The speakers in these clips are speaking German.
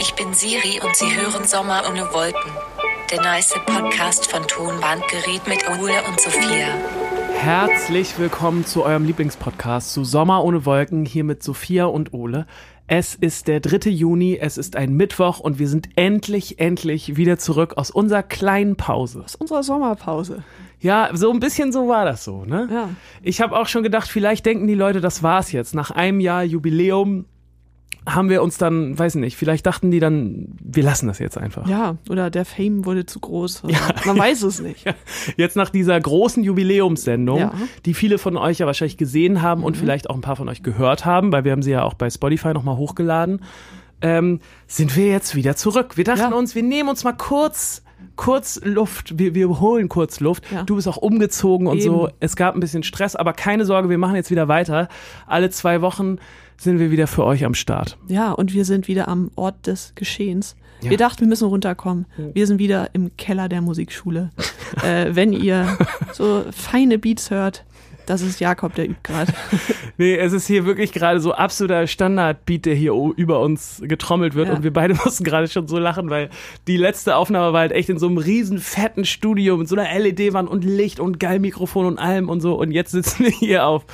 Ich bin Siri und Sie hören Sommer ohne Wolken. Der nice Podcast von Tonbandgerät mit Ole und Sophia. Herzlich willkommen zu eurem Lieblingspodcast zu Sommer ohne Wolken hier mit Sophia und Ole. Es ist der 3. Juni, es ist ein Mittwoch und wir sind endlich, endlich wieder zurück aus unserer kleinen Pause. Aus unserer Sommerpause. Ja, so ein bisschen so war das so, ne? Ja. Ich habe auch schon gedacht, vielleicht denken die Leute, das war's jetzt. Nach einem Jahr Jubiläum haben wir uns dann, weiß nicht, vielleicht dachten die dann, wir lassen das jetzt einfach. Ja, oder der Fame wurde zu groß. Oder Man weiß es nicht. Jetzt nach dieser großen Jubiläumssendung, Ja. die viele von euch ja wahrscheinlich gesehen haben und vielleicht auch ein paar von euch gehört haben, weil wir haben sie ja auch bei Spotify nochmal hochgeladen, ähm, sind wir jetzt wieder zurück. Wir dachten Ja. uns, wir nehmen uns mal kurz kurz Luft, wir, wir holen kurz Luft. Ja. Du bist auch umgezogen und so. Es gab ein bisschen Stress, aber keine Sorge, wir machen jetzt wieder weiter. Alle zwei Wochen sind wir wieder für euch am Start. Ja, und wir sind wieder am Ort des Geschehens. Wir dachten, wir müssen runterkommen. Wir sind wieder im Keller der Musikschule. äh, wenn ihr so feine Beats hört, das ist Jakob, der übt gerade. Nee, es ist hier wirklich gerade so absoluter Standardbeat, der hier über uns getrommelt wird. Ja. Und wir beide mussten gerade schon so lachen, weil die letzte Aufnahme war halt echt in so einem riesen fetten Studio mit so einer LED-Wand und Licht und geil Mikrofon und allem und so. Und jetzt sitzen wir hier auf,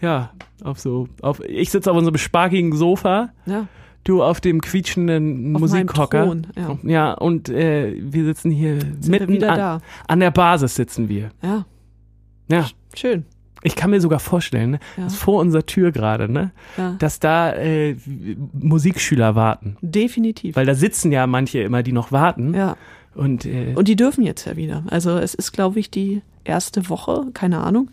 ja, auf so, auf, ich sitze auf unserem sparkigen Sofa. Ja, Du auf dem quietschenden Auf Musikhocker. Thron, ja. ja, und äh, wir sitzen hier wir mitten an, da. an der Basis sitzen wir. ja, Ja, schön. Ich kann mir sogar vorstellen, ne, Ja. dass vor unserer Tür gerade, ne, Ja. dass da äh, Musikschüler warten. Definitiv. Weil da sitzen ja manche immer, die noch warten. Ja. Und, äh, Und die dürfen jetzt ja wieder. Also es ist, glaube ich, die erste Woche, keine Ahnung,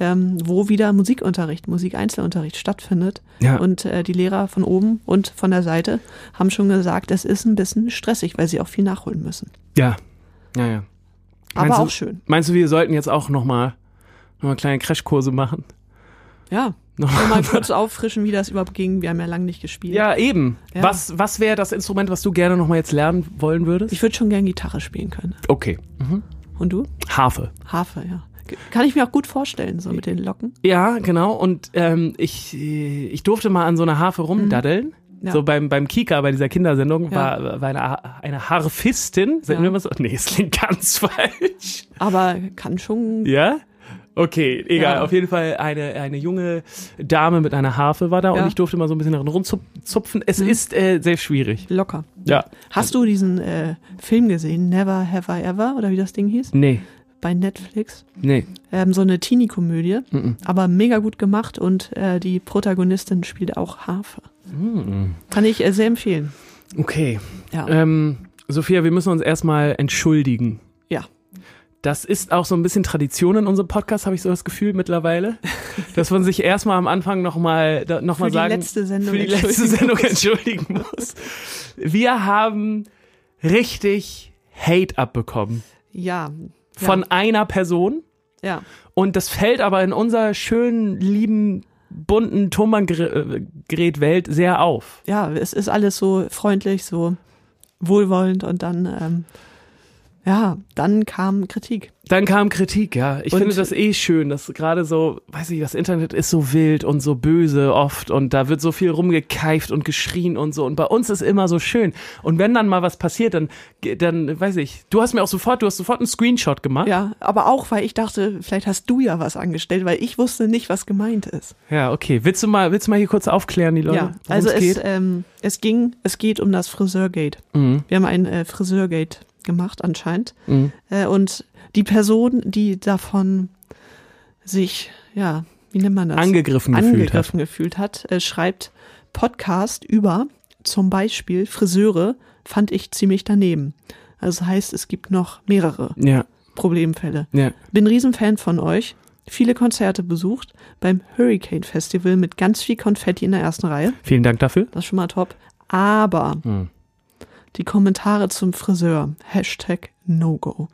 ähm, wo wieder Musikunterricht, Musikeinzelunterricht stattfindet. Ja. Und äh, die Lehrer von oben und von der Seite haben schon gesagt, es ist ein bisschen stressig, weil sie auch viel nachholen müssen. ja. Ja, ja. Aber Meinst du- auch schön. Meinst du, wir sollten jetzt auch nochmal noch mal kleine Crashkurse machen? Ja. Noch Nur mal kurz auffrischen, wie das überhaupt ging. Wir haben ja lange nicht gespielt. Ja, eben. Ja. Was, was wäre das Instrument, was du gerne nochmal jetzt lernen wollen würdest? Ich würde schon gern Gitarre spielen können. okay. Und du? Harfe. Harfe, ja. Kann ich mir auch gut vorstellen, so mit den Locken. Ja, genau. Und ähm, ich, ich durfte mal an so einer Harfe rumdaddeln. Mhm. Ja. So beim, beim Kika, bei dieser Kindersendung, Ja. war, war eine, eine Harfistin. Sagen Ja. wir mal so? Nee, es klingt ganz falsch. Aber kann schon. Ja? Okay, egal. Ja. Auf jeden Fall eine, eine junge Dame mit einer Harfe war da Ja. und ich durfte mal so ein bisschen darin rumzupfen. Es ist äh, sehr schwierig. Locker. Ja. Hast du diesen äh, Film gesehen, Never Have I Ever, oder wie das Ding hieß? Nee, Bei Netflix. nee. Ähm, so eine Teenie-Komödie, Mhm. aber mega gut gemacht und äh, die Protagonistin spielt auch Harfe. Mhm. Kann ich äh, sehr empfehlen. Okay. Ja. Ähm, Sophia, wir müssen uns erstmal entschuldigen. ja. Das ist auch so ein bisschen Tradition in unserem Podcast, habe ich so das Gefühl mittlerweile, dass man sich erstmal am Anfang nochmal noch mal die sagen, letzte Sendung für die letzte Sendung entschuldigen muss. Wir haben richtig Hate abbekommen Ja. von einer Person Ja. und das fällt aber in unserer schönen, lieben, bunten Tonbandgerät-Welt sehr auf. Ja, es ist alles so freundlich, so wohlwollend und dann, ähm, ja, dann kam Kritik. Dann kam Kritik, ja. Ich Und- finde das eh schön, dass gerade so, weiß ich, das Internet ist so wild und so böse oft und da wird so viel rumgekeift und geschrien und so und bei uns ist immer so schön. Und wenn dann mal was passiert, dann, dann, weiß ich, du hast mir auch sofort, du hast sofort einen Screenshot gemacht. Ja, aber auch, weil ich dachte, vielleicht hast du ja was angestellt, weil ich wusste nicht, was gemeint ist. Ja, okay. Willst du mal, willst du mal hier kurz aufklären, die Leute? ja, also es ähm, es ging, es geht um das Friseurgate. Mhm. Wir haben ein äh, Friseurgate gemacht anscheinend. Mhm. Äh, und die Person, die davon sich, ja, wie nennt man das? Angegriffen gefühlt hat. angegriffen gefühlt hat, äh, schreibt Podcast über zum Beispiel Friseure fand ich ziemlich daneben. Also das heißt, es gibt noch mehrere Ja, Problemfälle. ja. Bin Riesenfan von euch. Viele Konzerte besucht beim Hurricane Festival mit ganz viel Konfetti in der ersten Reihe. Vielen Dank dafür. Das ist schon mal top. Aber Hm. Die Kommentare zum Friseur. Hashtag No-Go.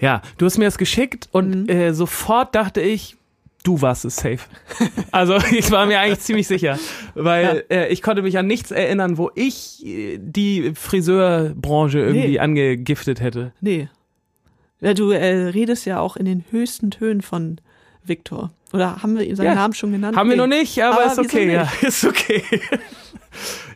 Ja, du hast mir das geschickt und Mhm. äh, sofort dachte ich, du warst es safe. Also ich war mir eigentlich ziemlich sicher, weil äh, ich konnte mich an nichts erinnern, wo ich äh, die Friseurbranche irgendwie Nee. angegiftet hätte. Nee. Ja, du äh, redest ja auch in den höchsten Tönen von Viktor. Oder haben wir seinen Ja. Namen schon genannt? Haben wir Nee. noch nicht, aber, Aber ist okay, ja, ist okay.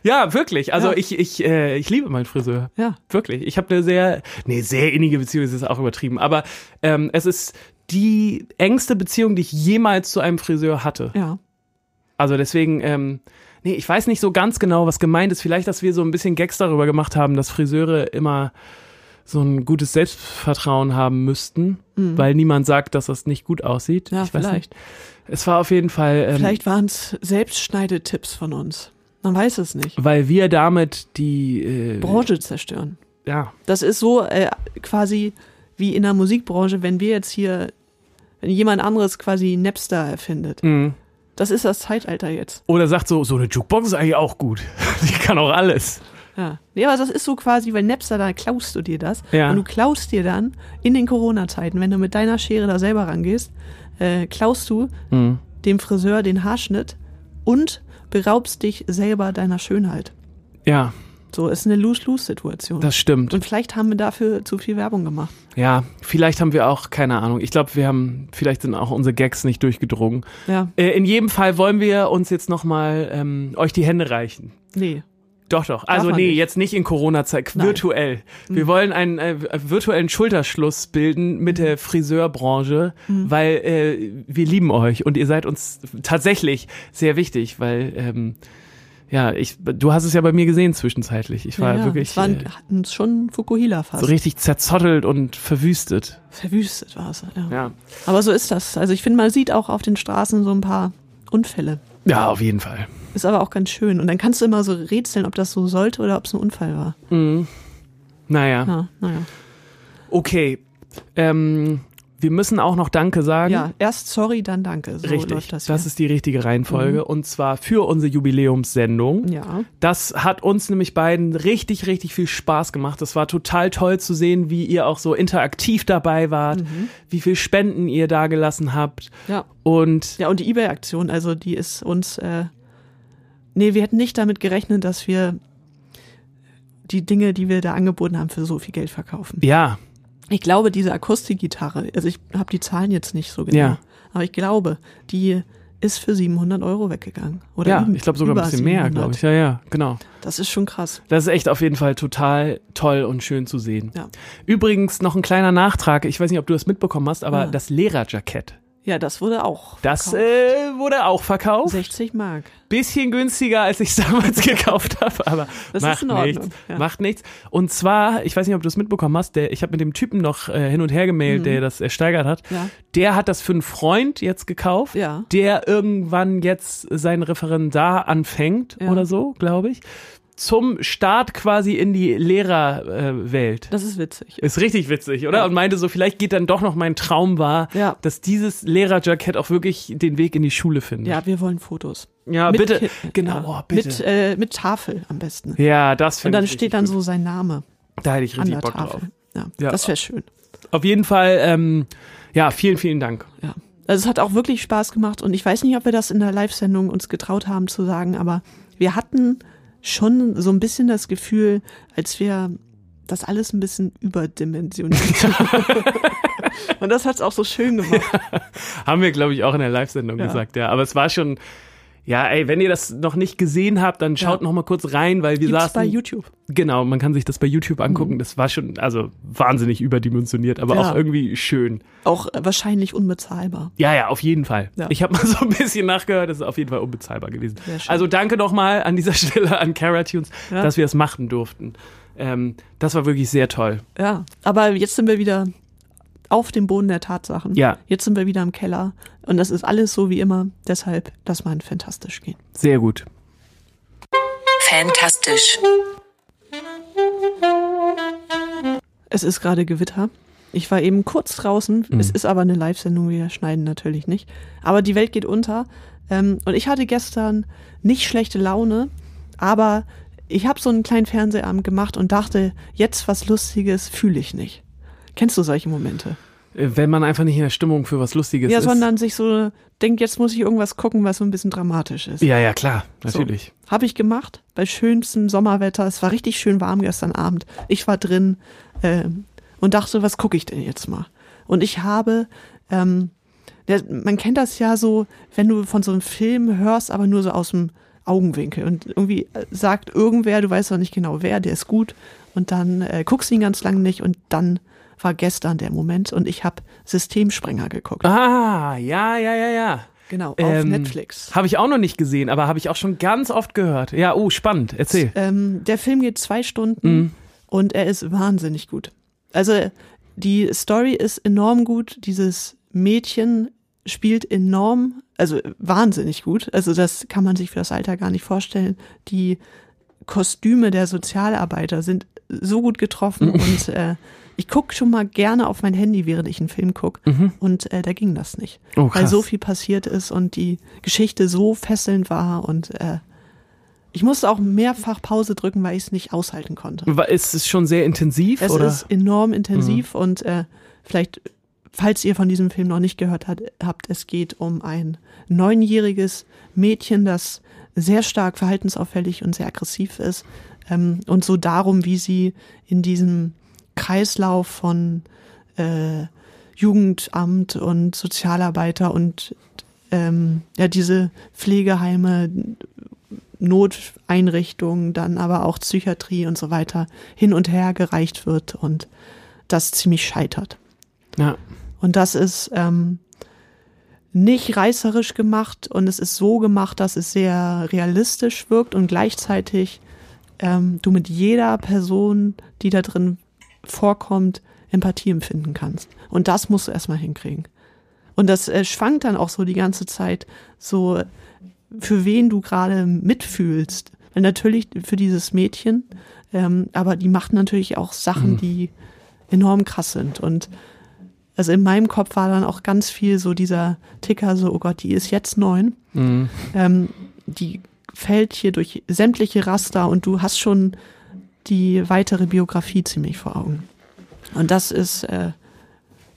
Ja, wirklich. Also Ja. ich, ich, äh, ich liebe meinen Friseur. Ja. Wirklich. Ich habe eine sehr, nee, sehr innige Beziehung, das ist auch übertrieben. Aber ähm, es ist die engste Beziehung, die ich jemals zu einem Friseur hatte. Ja. Also deswegen, ähm, nee, ich weiß nicht so ganz genau, was gemeint ist. Vielleicht, dass wir so ein bisschen Gags darüber gemacht haben, dass Friseure immer so ein gutes Selbstvertrauen haben müssten, weil niemand sagt, dass das nicht gut aussieht. Mhm. Ja, ich weiß vielleicht. Nicht. Es war auf jeden Fall, ähm, Vielleicht waren es Selbstschneidetipps von uns. Man weiß es nicht. weil wir damit die, äh, Branche zerstören. ja, Das ist so äh, quasi wie in der Musikbranche, wenn wir jetzt hier, wenn jemand anderes quasi Napster erfindet. mhm. Das ist das Zeitalter jetzt. Oder sagt so, so eine Jukebox ist eigentlich auch gut. Die kann auch alles. Ja. Ja, aber das ist so quasi, weil Napster, da klaust du dir das. Ja. Und du klaust dir dann in den Corona-Zeiten, wenn du mit deiner Schere da selber rangehst, äh, klaust du Mhm. dem Friseur den Haarschnitt und beraubst dich selber deiner Schönheit. Ja, So ist eine Lose-Lose-Situation. das stimmt. Und vielleicht haben wir dafür zu viel Werbung gemacht. Ja, vielleicht haben wir auch, keine Ahnung. Ich glaube, wir haben, vielleicht sind auch unsere Gags nicht durchgedrungen. Ja, Äh, in jedem Fall wollen wir uns jetzt nochmal ähm, euch die Hände reichen. nee. Doch, doch. Also nee, nicht. jetzt nicht in Corona-Zeit, virtuell. Wir wollen einen äh, virtuellen Schulterschluss bilden mit der Friseurbranche, weil äh, wir lieben euch und ihr seid uns tatsächlich sehr wichtig, weil ähm, ja, ich, du hast es ja bei mir gesehen zwischenzeitlich. Ich war ja, wirklich Es waren äh, hatten schon Fukuhila fast. so richtig zerzottelt und verwüstet. Verwüstet war es. Ja. Ja. Aber so ist das. Also ich finde, man sieht auch auf den Straßen so ein paar Unfälle. Ja, auf jeden Fall. Ist aber auch ganz schön. Und dann kannst du immer so rätseln, ob das so sollte oder ob es ein Unfall war. Naja, Ja, naja. okay. Ähm, wir müssen auch noch Danke sagen. Ja, erst sorry, dann danke. So Richtig, läuft das, das, ist die richtige Reihenfolge und zwar für unsere Jubiläumssendung. Ja. Das hat uns nämlich beiden richtig, richtig viel Spaß gemacht. Das war total toll zu sehen, wie ihr auch so interaktiv dabei wart, wie viel Spenden ihr da gelassen habt Ja. und Ja, und die Ebay-Aktion, also die ist uns, äh, nee, wir hätten nicht damit gerechnet, dass wir die Dinge, die wir da angeboten haben, für so viel Geld verkaufen. ja, Ich glaube, diese Akustikgitarre, also ich habe die Zahlen jetzt nicht so genau, Ja. aber ich glaube, die ist für 700 Euro weggegangen. Oder ja, ich glaube sogar ein bisschen mehr, 700. glaube ich. Ja, ja, genau. Das ist schon krass. Das ist echt auf jeden Fall total toll und schön zu sehen. Ja. Übrigens noch ein kleiner Nachtrag. Ich weiß nicht, ob du das mitbekommen hast, aber Ah. das Lehrerjackett, Ja, das wurde auch. das verkauft. äh, wurde auch verkauft. 60 Mark. bisschen günstiger, als ich es damals gekauft habe, aber Das macht ist in Ordnung, nichts. ja. Macht nichts. Und zwar, ich weiß nicht, ob du es mitbekommen hast, der, ich habe mit dem Typen noch äh, hin und her gemailt, der das ersteigert hat. Mhm. Ja. Der hat das für einen Freund jetzt gekauft, Ja. der irgendwann jetzt sein Referendar anfängt oder so, glaube ich. Zum Start quasi in die Lehrerwelt. Das ist witzig. Ist richtig witzig, oder? Ja. Und meinte so, vielleicht geht dann doch noch mein Traum wahr, Ja. dass dieses Lehrerjackett auch wirklich den Weg in die Schule findet. Ja, wir wollen Fotos. Ja, Mit bitte. Ki- Genau, ja. oh, bitte. Mit, äh, mit Tafel am besten. Ja, das Und finde dann ich steht richtig dann gut. so sein Name Da hätte ich an richtig der Bock drauf. Tafel. Ja, Ja. das wäre schön. Auf jeden Fall, ähm, ja, vielen, vielen Dank. Ja. Also es hat auch wirklich Spaß gemacht und ich weiß nicht, ob wir das in der Live-Sendung uns getraut haben zu sagen, aber wir hatten schon so ein bisschen das Gefühl, als wir das alles ein bisschen überdimensioniert haben. und das hat's auch so schön gemacht. Haben wir, glaube ich, auch in der Live-Sendung Ja. gesagt, ja. Aber es war schon, ja, ey, wenn ihr das noch nicht gesehen habt, dann schaut Ja. noch mal kurz rein, weil wir Gibt's saßen. bei YouTube. Genau, man kann sich das bei YouTube angucken. Das war schon, also wahnsinnig überdimensioniert, aber Ja. auch irgendwie schön. Auch äh, wahrscheinlich unbezahlbar. Ja, ja, auf jeden Fall. Ja. Ich habe mal so ein bisschen nachgehört, das ist auf jeden Fall unbezahlbar gewesen. Sehr schön. Also danke nochmal an dieser Stelle an Caratunes, dass wir es machen durften. Ähm, das war wirklich sehr toll. Ja, aber jetzt sind wir wieder auf dem Boden der Tatsachen. Ja. Jetzt sind wir wieder im Keller und das ist alles so wie immer. Deshalb, das man fantastisch gehen. Sehr gut. Fantastisch. Es ist gerade Gewitter. Ich war eben kurz draußen. Es ist aber eine Live-Sendung, wir schneiden natürlich nicht. Aber die Welt geht unter. Ähm, und ich hatte gestern nicht schlechte Laune, aber ich habe so einen kleinen Fernsehabend gemacht und dachte, jetzt was Lustiges fühle ich nicht. Kennst du solche Momente? Äh, Wenn man einfach nicht in der Stimmung für was Lustiges ja, ist. sondern sich so denkt, jetzt muss ich irgendwas gucken, was so ein bisschen dramatisch ist. Ja, ja, klar, natürlich. So, Habe ich gemacht, bei schönstem Sommerwetter. Es war richtig schön warm gestern Abend. Ich war drin ähm, und dachte, was gucke ich denn jetzt mal? Und ich habe, ähm, der, man kennt das ja so, wenn du von so einem Film hörst, aber nur so aus dem Augenwinkel und irgendwie äh, sagt irgendwer, du weißt auch nicht genau wer, der ist gut und dann äh, guckst du ihn ganz lange nicht und dann war gestern der Moment und ich habe Systemsprenger geguckt. Ah, ja, ja, ja, ja. Genau, auf Ähm, Netflix. Habe ich auch noch nicht gesehen, aber habe ich auch schon ganz oft gehört. Ja, oh, spannend. Erzähl. Ähm, der Film geht zwei Stunden Mhm. und er ist wahnsinnig gut. Also die Story ist enorm gut. Dieses Mädchen spielt enorm, also wahnsinnig gut. Also das kann man sich für das Alter gar nicht vorstellen. Die Kostüme der Sozialarbeiter sind so gut getroffen und äh, ich gucke schon mal gerne auf mein Handy, während ich einen Film gucke. Und äh, da ging das nicht. Oh, weil so viel passiert ist und die Geschichte so fesselnd war und äh, ich musste auch mehrfach Pause drücken, weil ich es nicht aushalten konnte. Ist es schon sehr intensiv? Es oder? Mhm. ist enorm intensiv und äh, vielleicht, falls ihr von diesem Film noch nicht gehört hat, habt, es geht um ein neunjähriges Mädchen, das sehr stark verhaltensauffällig und sehr aggressiv ist ähm, und so darum, wie sie in diesem Kreislauf von äh, Jugendamt und Sozialarbeiter und ähm, ja diese Pflegeheime, Noteinrichtungen, dann aber auch Psychiatrie und so weiter hin und her gereicht wird und das ziemlich scheitert. ja. Und das ist ähm, nicht reißerisch gemacht und es ist so gemacht, dass es sehr realistisch wirkt und gleichzeitig ähm, du mit jeder Person, die da drin vorkommt, Empathie empfinden kannst. Und das musst du erstmal hinkriegen. Und das äh, schwankt dann auch so die ganze Zeit, so für wen du gerade mitfühlst. Weil natürlich für dieses Mädchen, ähm, aber die macht natürlich auch Sachen, die enorm krass sind. Und also in meinem Kopf war dann auch ganz viel so dieser Ticker, so, oh Gott, die ist jetzt neun. Mhm. Ähm, die fällt hier durch sämtliche Raster und du hast schon die weitere Biografie ziemlich vor Augen. Und das ist äh,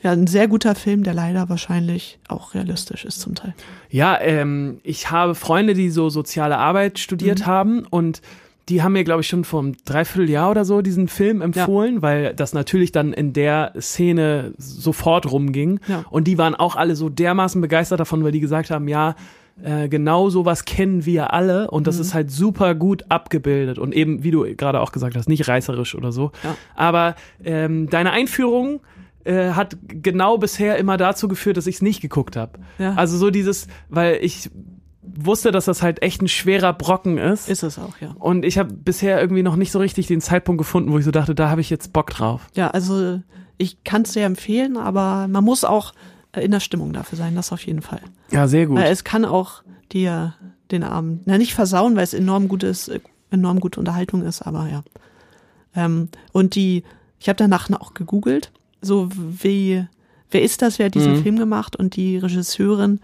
ja ein sehr guter Film, der leider wahrscheinlich auch realistisch ist zum Teil. Ja, ähm, ich habe Freunde, die so soziale Arbeit studiert haben und die haben mir, glaube ich, schon vor einem Dreivierteljahr oder so diesen Film empfohlen, weil das natürlich dann in der Szene sofort rumging. Ja. Und die waren auch alle so dermaßen begeistert davon, weil die gesagt haben, ja, äh, genau sowas kennen wir alle und das ist halt super gut abgebildet und eben, wie du gerade auch gesagt hast, nicht reißerisch oder so. Ja. Aber ähm, deine Einführung äh, hat genau bisher immer dazu geführt, dass ich es nicht geguckt habe. Ja. Also so dieses, weil ich wusste, dass das halt echt ein schwerer Brocken ist. Ist es auch, ja. Und ich habe bisher irgendwie noch nicht so richtig den Zeitpunkt gefunden, wo ich so dachte, da habe ich jetzt Bock drauf. Ja, also ich kann es sehr empfehlen, aber man muss auch in der Stimmung dafür sein, das auf jeden Fall. Ja, sehr gut. Weil es kann auch dir den Abend, na nicht versauen, weil es enorm gutes, äh, enorm gute Unterhaltung ist, aber ja. Ähm, und die, ich habe danach auch gegoogelt, so wie, wer ist das, wer hat diesen Mhm. Film gemacht und die Regisseurin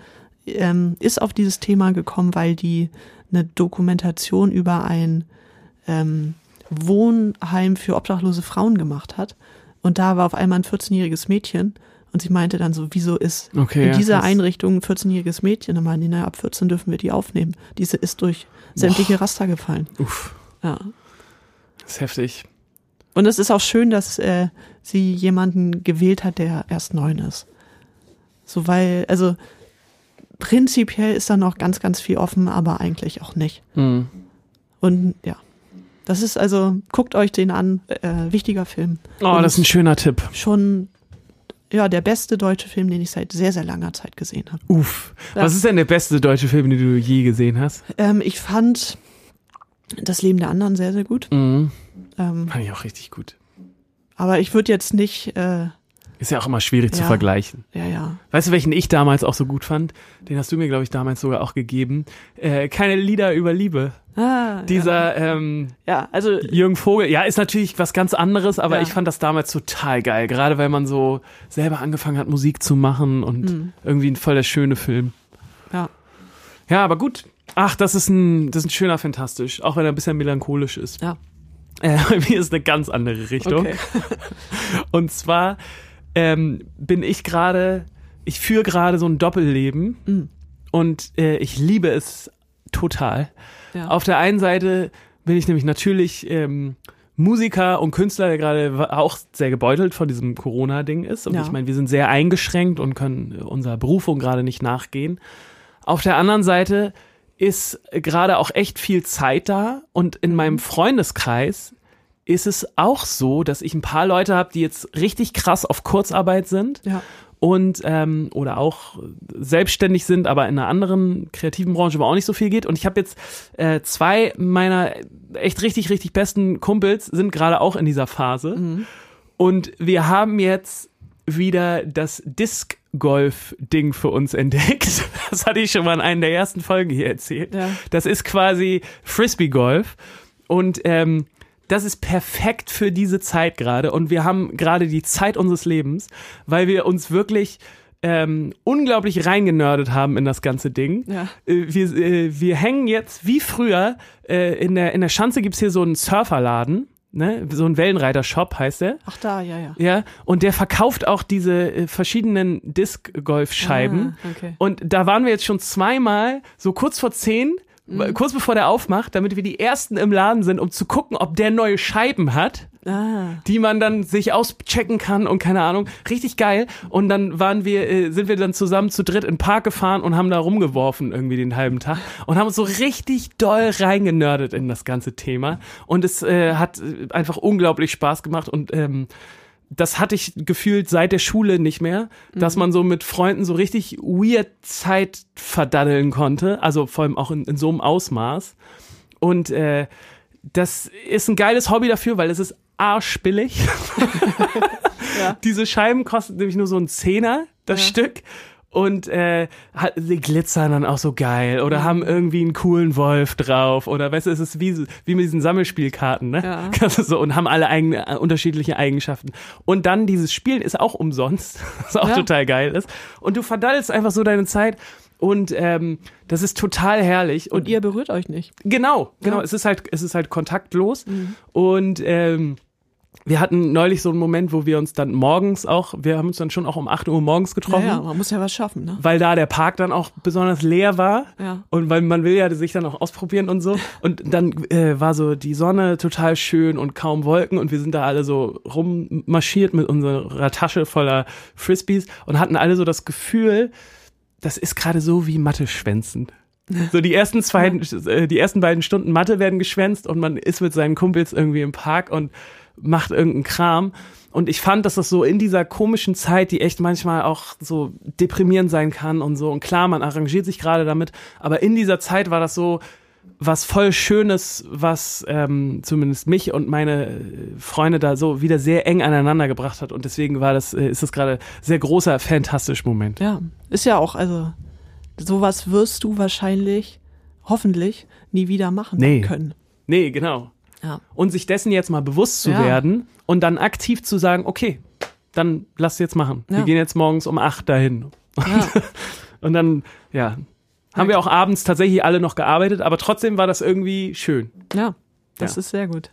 ähm, ist auf dieses Thema gekommen, weil die eine Dokumentation über ein ähm, Wohnheim für obdachlose Frauen gemacht hat. Und da war auf einmal ein 14-jähriges Mädchen und sie meinte dann so, wieso ist Okay, in dieser. Einrichtung ein 14-jähriges Mädchen? Dann meinen die, naja, ab 14 dürfen wir die aufnehmen. Diese ist durch sämtliche Raster gefallen. Uff, Ja. das ist heftig. Und es ist auch schön, dass äh, sie jemanden gewählt hat, der erst neun ist. So, weil, also prinzipiell ist da noch ganz, ganz viel offen, aber eigentlich auch nicht. Mhm. Und ja, das ist also, guckt euch den an, äh, wichtiger Film. Oh, Und das ist ein schöner Tipp. schon ja der beste deutsche Film, den ich seit sehr, sehr langer Zeit gesehen habe. Uff. Was ist denn der beste deutsche Film, den du je gesehen hast? Ähm, ich fand das Leben der anderen sehr, sehr gut. Mhm. Ähm, Fand ich auch richtig gut. aber ich würde jetzt nicht, äh, Ist ja auch immer schwierig zu Ja. vergleichen. ja, ja. Weißt du, welchen ich damals auch so gut fand? Den hast du mir, glaube ich, damals sogar auch gegeben. Äh, keine Lieder über Liebe. Ah, Dieser ähm, ja. ja, also Jürgen Vogel, ja, ist natürlich was ganz anderes, aber Ja. ich fand das damals total geil. Gerade weil man so selber angefangen hat, Musik zu machen und Hm. irgendwie ein voll der schöne Film. ja. Ja, aber gut. Ach, das ist ein, das ist ein schöner Fantastisch, auch wenn er ein bisschen melancholisch ist. Ja. Äh, bei mir ist eine ganz andere Richtung. Okay. Und zwar ähm, bin ich gerade, ich führe gerade so ein Doppelleben Mhm. und äh, ich liebe es total. Ja. Auf der einen Seite bin ich nämlich natürlich ähm, Musiker und Künstler, der gerade auch sehr gebeutelt von diesem Corona-Ding ist. Und Ja. ich meine, wir sind sehr eingeschränkt und können unserer Berufung gerade nicht nachgehen. Auf der anderen Seite ist gerade auch echt viel Zeit da und in meinem Freundeskreis ist es auch so, dass ich ein paar Leute habe, die jetzt richtig krass auf Kurzarbeit sind Ja. und ähm, oder auch selbstständig sind, aber in einer anderen kreativen Branche, wo auch nicht so viel geht. Und ich habe jetzt äh, zwei meiner echt richtig, richtig besten Kumpels sind gerade auch in dieser Phase. Und wir haben jetzt wieder das Disc Golf Ding für uns entdeckt. Das hatte ich schon mal in einer der ersten Folgen hier erzählt. Ja. Das ist quasi Frisbee Golf und ähm, das ist perfekt für diese Zeit gerade und wir haben gerade die Zeit unseres Lebens, weil wir uns wirklich ähm, unglaublich reingenördet haben in das ganze Ding. Ja. Äh, wir, äh, wir hängen jetzt wie früher äh, in, der, in der Schanze gibt's hier so einen Surferladen, ne? so ein Wellenreiter-Shop heißt der. Ach da, ja, ja. Ja, und der verkauft auch diese äh, verschiedenen Disc-Golf-Scheiben. Ah, okay. Und da waren wir jetzt schon zweimal, so kurz vor zehn, Mhm. kurz bevor der aufmacht, damit wir die ersten im Laden sind, um zu gucken, ob der neue Scheiben hat, Ah, die man dann sich auschecken kann und keine Ahnung. Richtig geil. Und dann waren wir, äh, sind wir dann zusammen zu dritt in den Park gefahren und haben da rumgeworfen irgendwie den halben Tag und haben uns so richtig doll reingenördet in das ganze Thema. Und es äh, hat äh, einfach unglaublich Spaß gemacht und ähm, das hatte ich gefühlt seit der Schule nicht mehr, dass man so mit Freunden so richtig weird Zeit verdaddeln konnte, also vor allem auch in, in so einem Ausmaß. Und äh, das ist ein geiles Hobby dafür, weil es ist arschbillig. Ja. Diese Scheiben kosten nämlich nur so ein Zehner, das Ja. Stück. Und äh, hat- sie glitzern dann auch so geil Mhm. oder haben irgendwie einen coolen Wolf drauf oder weißt du, es ist wie, wie mit diesen Sammelspielkarten, ne? Ja. So, und haben alle eigene, äh, unterschiedliche Eigenschaften. Und dann dieses Spielen ist auch umsonst, was auch Ja. total geil ist. Und du verdaddelst einfach so deine Zeit und ähm, das ist total herrlich. und ihr berührt euch nicht. Genau, genau. Ja. Es ist halt, es ist halt kontaktlos. Und ähm, wir hatten neulich so einen Moment, wo wir uns dann morgens auch, wir haben uns dann schon auch um 8 Uhr morgens getroffen, Naja, man muss ja was schaffen, ne? weil da der Park dann auch besonders leer war. Ja. Und weil man will ja sich dann auch ausprobieren und so. Und dann äh, war so die Sonne total schön und kaum Wolken und wir sind da alle so rummarschiert mit unserer Tasche voller Frisbees und hatten alle so das Gefühl, das ist gerade so wie Mathe schwänzen. So die ersten zwei, äh, die ersten beiden Stunden Mathe werden geschwänzt und man ist mit seinen Kumpels irgendwie im Park und macht irgendeinen Kram. Und ich fand, dass das so in dieser komischen Zeit, die echt manchmal auch so deprimierend sein kann und so. Und klar, man arrangiert sich gerade damit, aber in dieser Zeit war das so was voll Schönes, was ähm, zumindest mich und meine äh, Freunde da so wieder sehr eng aneinander gebracht hat. Und deswegen war das, äh, ist das gerade sehr großer, fantastisch Moment. Ja, ist ja auch, also sowas wirst du wahrscheinlich, hoffentlich, nie wieder machen Nee. können. Nee, genau. Ja. und sich dessen jetzt mal bewusst zu Ja. werden und dann aktiv zu sagen, okay, dann lass jetzt machen. Wir Ja. gehen jetzt morgens um acht dahin. Und, und dann, ja, haben wir auch abends tatsächlich alle noch gearbeitet, aber trotzdem war das irgendwie schön. Ja, das ist sehr gut.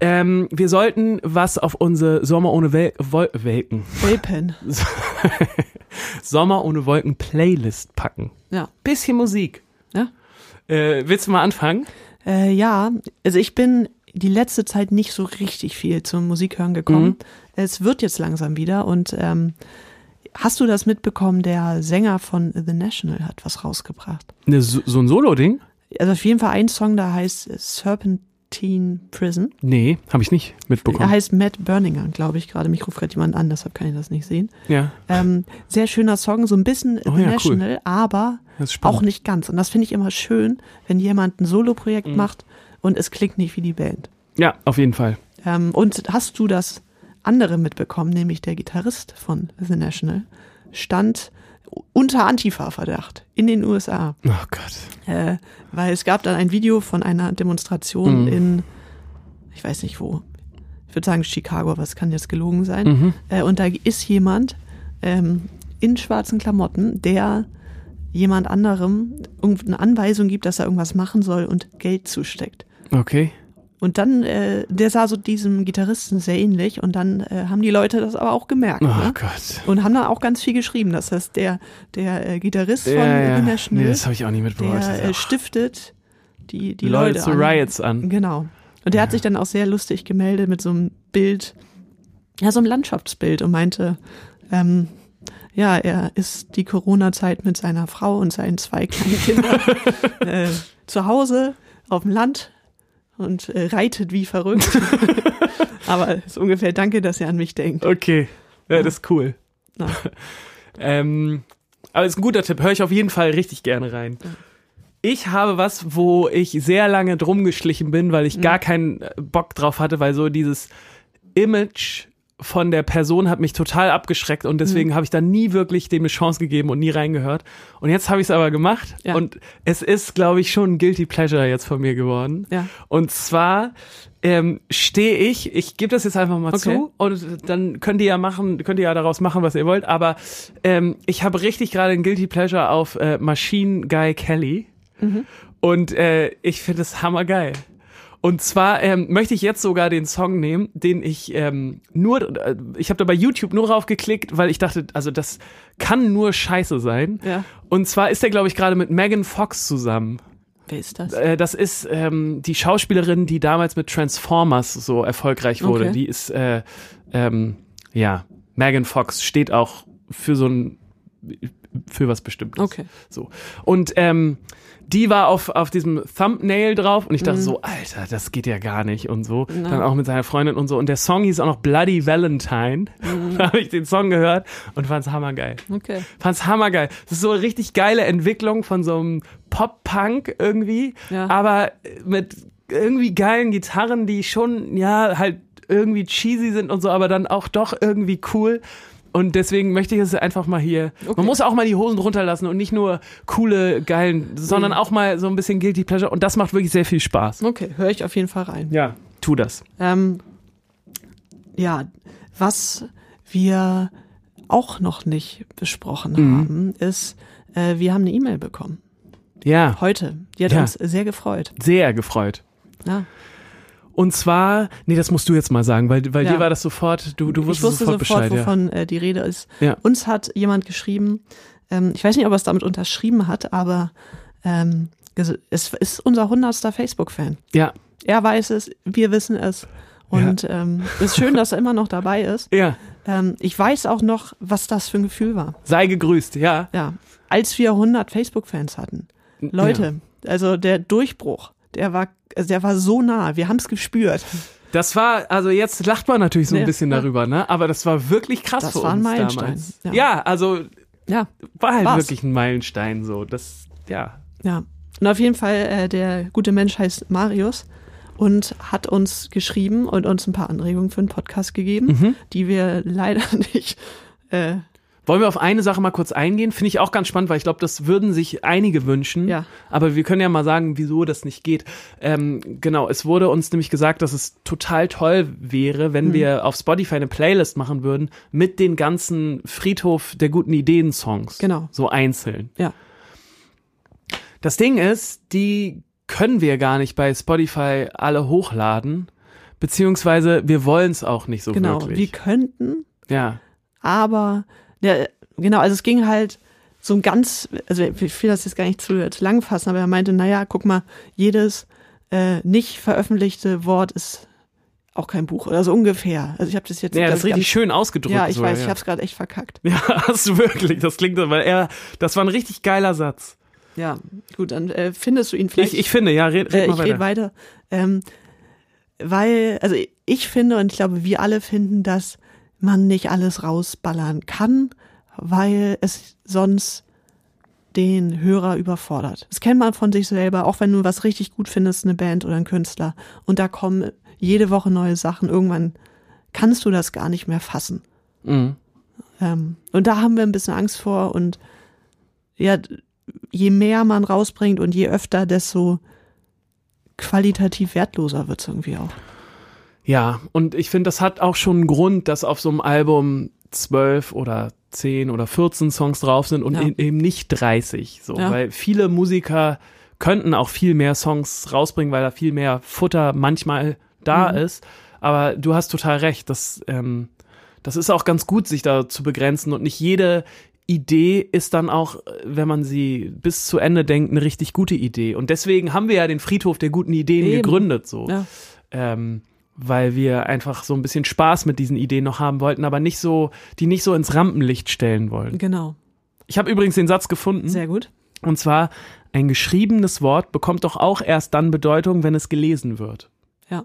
Ähm, wir sollten was auf unsere Sommer ohne Wel Wol Welken, Vapen. Sommer ohne Wolken Playlist packen. Ja. Bisschen Musik. Ja. Äh, willst du mal anfangen? Äh, ja, also ich bin die letzte Zeit nicht so richtig viel zum Musikhören gekommen. Mhm. Es wird jetzt langsam wieder und ähm, hast du das mitbekommen, der Sänger von The National hat was rausgebracht. Ne, so, so ein Solo-Ding? Also auf jeden Fall ein Song, da heißt Serpentine Prison. Nee, habe ich nicht Er mitbekommen. heißt Matt Berninger, glaube ich gerade. Mich ruft gerade jemand an, deshalb kann ich das nicht sehen. Ja, Ähm, sehr schöner Song, so ein bisschen Oh The ja, cool. National, aber auch nicht ganz. Und das finde ich immer schön, wenn jemand ein Soloprojekt Mhm. macht und es klingt nicht wie die Band. Ja, auf jeden Fall. Ähm, und hast du das andere mitbekommen, nämlich der Gitarrist von The National stand unter Antifa-Verdacht in den USA, Oh Gott. äh, weil es gab dann ein Video von einer Demonstration Mhm. in, ich weiß nicht wo, ich würde sagen Chicago, aber es kann jetzt gelogen sein. Mhm. Äh, und da ist jemand ähm, in schwarzen Klamotten, der jemand anderem irgendeine Anweisung gibt, dass er irgendwas machen soll und Geld zusteckt. Okay. Und dann, äh, der sah so diesem Gitarristen sehr ähnlich und dann äh, haben die Leute das aber auch gemerkt. Oh Ne? Gott. Und haben da auch ganz viel geschrieben. Das heißt, der, der äh, Gitarrist von Ja, ja. The National, Nee, das habe ich auch nicht mitbekommen. Der äh, ja- stiftet die, die Leute Leute, zu an. Riots an. Genau. Und der hat sich dann auch sehr lustig gemeldet mit so einem Bild, ja, so einem Landschaftsbild und meinte, ähm, ja, er ist die Corona-Zeit mit seiner Frau und seinen zwei kleinen Kindern äh, zu Hause auf dem Land und äh, reitet wie verrückt. Aber ist ungefähr danke, dass ihr an mich denkt. Okay, ja, das ist cool. Ja. Ähm, aber ist ein guter Tipp, höre ich auf jeden Fall richtig gerne rein. Ich habe was, wo ich sehr lange drum geschlichen bin, weil ich gar keinen äh, Bock drauf hatte, weil so dieses Image von der Person hat mich total abgeschreckt und deswegen habe ich da nie wirklich dem eine Chance gegeben und nie reingehört. Und jetzt habe ich es aber gemacht Ja. und es ist, glaube ich, schon ein Guilty Pleasure jetzt von mir geworden. Ja. Und zwar ähm, stehe ich, ich gebe das jetzt einfach mal Okay. zu und dann könnt ihr ja machen, könnt ihr ja daraus machen, was ihr wollt, aber ähm, ich habe richtig gerade ein Guilty Pleasure auf äh, Machine Guy Kelly und äh, ich finde es hammergeil. Und zwar ähm, möchte ich jetzt sogar den Song nehmen, den ich ähm, nur, äh, ich habe da bei YouTube nur drauf geklickt, weil ich dachte, also das kann nur Scheiße sein. Ja. Und zwar ist er, glaube ich, gerade mit Megan Fox zusammen. Wer ist das? Äh, das ist ähm, die Schauspielerin, die damals mit Transformers so erfolgreich wurde. Okay. Die ist, äh, ähm, ja, Megan Fox steht auch für so ein, für was Bestimmtes. Okay. So. Und ähm, die war auf, auf diesem Thumbnail drauf und ich Mhm. dachte so, Alter, das geht ja gar nicht und so. Dann auch mit seiner Freundin und so. Und der Song hieß auch noch Bloody Valentine. Mhm. Da habe ich den Song gehört und fand's hammergeil. Okay. Fand's hammergeil. Das ist so eine richtig geile Entwicklung von so einem Pop-Punk irgendwie, Ja. aber mit irgendwie geilen Gitarren, die schon, ja, halt irgendwie cheesy sind und so, aber dann auch doch irgendwie cool. Und deswegen möchte ich es einfach mal hier. Okay. Man muss auch mal die Hosen runterlassen und nicht nur coole, geilen, sondern Mhm. auch mal so ein bisschen Guilty Pleasure. Und das macht wirklich sehr viel Spaß. Okay, höre ich auf jeden Fall rein. Ja, tu das. Ähm, ja, was wir auch noch nicht besprochen Mhm. haben, ist, äh, wir haben eine E-Mail bekommen. Ja, Heute. Die hat Ja. uns sehr gefreut. sehr gefreut. Ja. Und zwar, nee, das musst du jetzt mal sagen, weil, weil Ja. dir war das sofort, du, du ich wusstest wusste sofort, Bescheid. wovon äh, die Rede ist. Ja. Uns hat jemand geschrieben, ähm, ich weiß nicht, ob er es damit unterschrieben hat, aber ähm, es ist unser hundertster Facebook-Fan. ja. Er weiß es, wir wissen es. Und ähm, es ist schön, dass er immer noch dabei ist. Ja, ja. Ähm, ich weiß auch noch, was das für ein Gefühl war. Sei gegrüßt, ja. Ja, als wir 100 Facebook-Fans hatten. Leute, also der Durchbruch, der war, also der war so nah. Wir haben es gespürt. Das war, also jetzt lacht man natürlich so ein Ja, bisschen ja. darüber, ne? Aber das war wirklich krass Das für war ein Meilenstein, damals. Ja. ja. also Ja, war halt War's. wirklich ein Meilenstein so. Das, ja. ja. Und auf jeden Fall, äh, der gute Mensch heißt Marius und hat uns geschrieben und uns ein paar Anregungen für einen Podcast gegeben, Mhm. die wir leider nicht. Äh, Wollen wir auf eine Sache mal kurz eingehen? Finde ich auch ganz spannend, weil ich glaube, das würden sich einige wünschen. Ja. Aber wir können ja mal sagen, wieso das nicht geht. Ähm, genau, es wurde uns nämlich gesagt, dass es total toll wäre, wenn Mhm. wir auf Spotify eine Playlist machen würden mit den ganzen Friedhof der guten Ideen-Songs. Genau. So einzeln. ja, Das Ding ist, die können wir gar nicht bei Spotify alle hochladen, beziehungsweise wir wollen es auch nicht so genau. Wir wirklich. könnten, Ja, aber ja, genau, also es ging halt so ein ganz, also ich will das jetzt gar nicht zu, zu lang fassen, aber er meinte, naja, guck mal, jedes äh, nicht veröffentlichte Wort ist auch kein Buch oder so ungefähr. Also ich habe das jetzt ja das ist richtig schön ausgedrückt. Ja, ich so, weiß, ja. ich habe es gerade echt verkackt. Ja, hast du wirklich. Das klingt weil er, das war ein richtig geiler Satz. Ja, gut, dann äh, findest du ihn vielleicht. Ich, ich finde, ja, red, red äh, mal ich weiter. rede weiter. Ähm, weil, also ich finde und ich glaube, wir alle finden, dass man nicht alles rausballern kann, weil es sonst den Hörer überfordert. Das kennt man von sich selber, auch wenn du was richtig gut findest, eine Band oder ein Künstler, und da kommen jede Woche neue Sachen, irgendwann kannst du das gar nicht mehr fassen. Mhm. Ähm, und da haben wir ein bisschen Angst vor und ja, je mehr man rausbringt und je öfter, desto qualitativ wertloser wird's irgendwie auch. Ja, und ich finde, das hat auch schon einen Grund, dass auf so einem Album zwölf oder zehn oder 14 Songs drauf sind und Ja. e- eben nicht 30. So, Ja. weil viele Musiker könnten auch viel mehr Songs rausbringen, weil da viel mehr Futter manchmal da Mhm. ist. Aber du hast total recht, das, ähm, das ist auch ganz gut, sich da zu begrenzen und nicht jede Idee ist dann auch, wenn man sie bis zu Ende denkt, eine richtig gute Idee. Und deswegen haben wir ja den Friedhof der guten Ideen Eben. gegründet, so. Ja. Ähm, weil wir einfach so ein bisschen Spaß mit diesen Ideen noch haben wollten, aber nicht so, die nicht so ins Rampenlicht stellen wollen. Genau. Ich habe übrigens den Satz gefunden. Sehr gut. Und zwar, ein geschriebenes Wort bekommt doch auch erst dann Bedeutung, wenn es gelesen wird. Ja.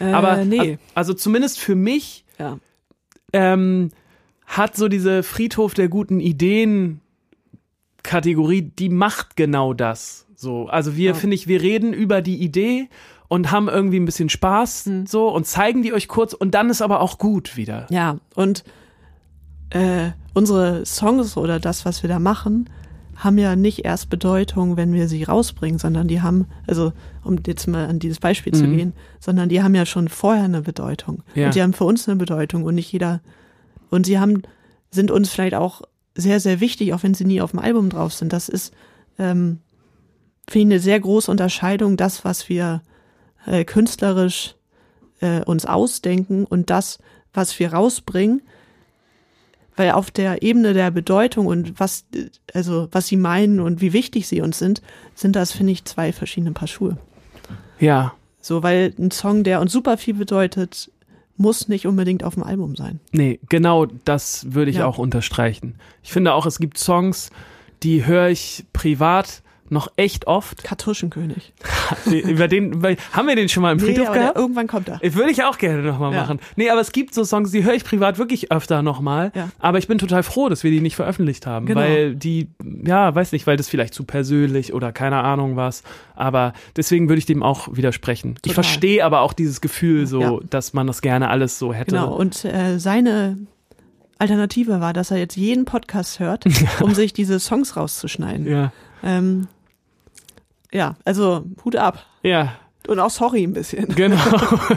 Äh, Aber nee. also zumindest für mich ja. ähm, hat so diese Friedhof der guten Ideen Kategorie, die macht genau das. So, also wir Ja. finde ich, wir reden über die Idee und haben irgendwie ein bisschen Spaß Hm. so und zeigen die euch kurz und dann ist aber auch gut wieder. Ja, und äh, unsere Songs oder das, was wir da machen, haben ja nicht erst Bedeutung, wenn wir sie rausbringen, sondern die haben, also um jetzt mal an dieses Beispiel zu Mhm. gehen, sondern die haben ja schon vorher eine Bedeutung. Ja. Und die haben für uns eine Bedeutung und nicht jeder. Und sie haben, sind uns vielleicht auch sehr, sehr wichtig, auch wenn sie nie auf dem Album drauf sind. Das ist, ähm, finde ich, eine sehr große Unterscheidung, das, was wir äh, künstlerisch äh, uns ausdenken und das, was wir rausbringen, weil auf der Ebene der Bedeutung und was, also was sie meinen und wie wichtig sie uns sind, sind das, finde ich, zwei verschiedene Paar Schuhe. Ja, So, weil ein Song, der uns super viel bedeutet, muss nicht unbedingt auf dem Album sein. nee, genau das würde ich Ja. auch unterstreichen. Ich finde auch, es gibt Songs, die höre ich privat noch echt oft. Kartuschenkönig. Über den, haben wir den schon mal im Friedhof aber der, gehabt? irgendwann kommt er. Würde ich auch gerne nochmal Ja. machen. Nee, aber es gibt so Songs, die höre ich privat wirklich öfter nochmal. Ja. Aber ich bin total froh, dass wir die nicht veröffentlicht haben. Genau. Weil die, ja, weiß nicht, weil das vielleicht zu persönlich oder keine Ahnung was. Aber deswegen würde ich dem auch widersprechen. Ich Total. verstehe aber auch dieses Gefühl so, Ja. dass man das gerne alles so hätte. Genau. Und äh, seine Alternative war, dass er jetzt jeden Podcast hört, um sich diese Songs rauszuschneiden. Ja. Ähm, ja, also Hut ab. Ja, Und auch sorry ein bisschen. genau.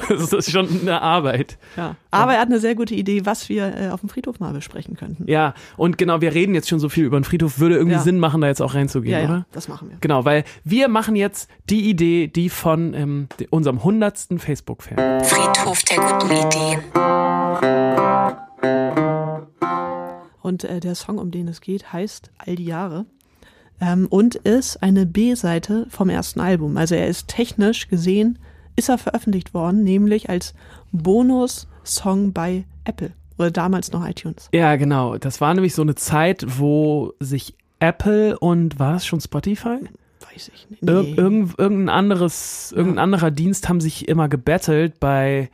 das ist schon eine Arbeit. Ja. Aber er hat eine sehr gute Idee, was wir äh, auf dem Friedhof mal besprechen könnten. Ja, und genau, wir reden jetzt schon so viel über den Friedhof. Würde irgendwie Ja. Sinn machen, da jetzt auch reinzugehen, ja, ja, oder? das machen wir. Genau, weil wir machen jetzt die Idee, die von ähm, unserem hundertsten Facebook-Fan. Friedhof der guten Ideen. Und äh, der Song, um den es geht, heißt All die Jahre ähm, und ist eine B-Seite vom ersten Album. Also er ist technisch gesehen, ist er veröffentlicht worden, nämlich als Bonus-Song bei Apple oder damals noch iTunes. Ja, genau. Das war nämlich so eine Zeit, wo sich Apple und war es schon Spotify? Weiß ich nicht. Ir Nee, irgend, irgendein anderes, irgendein anderer Dienst haben sich immer gebettelt bei,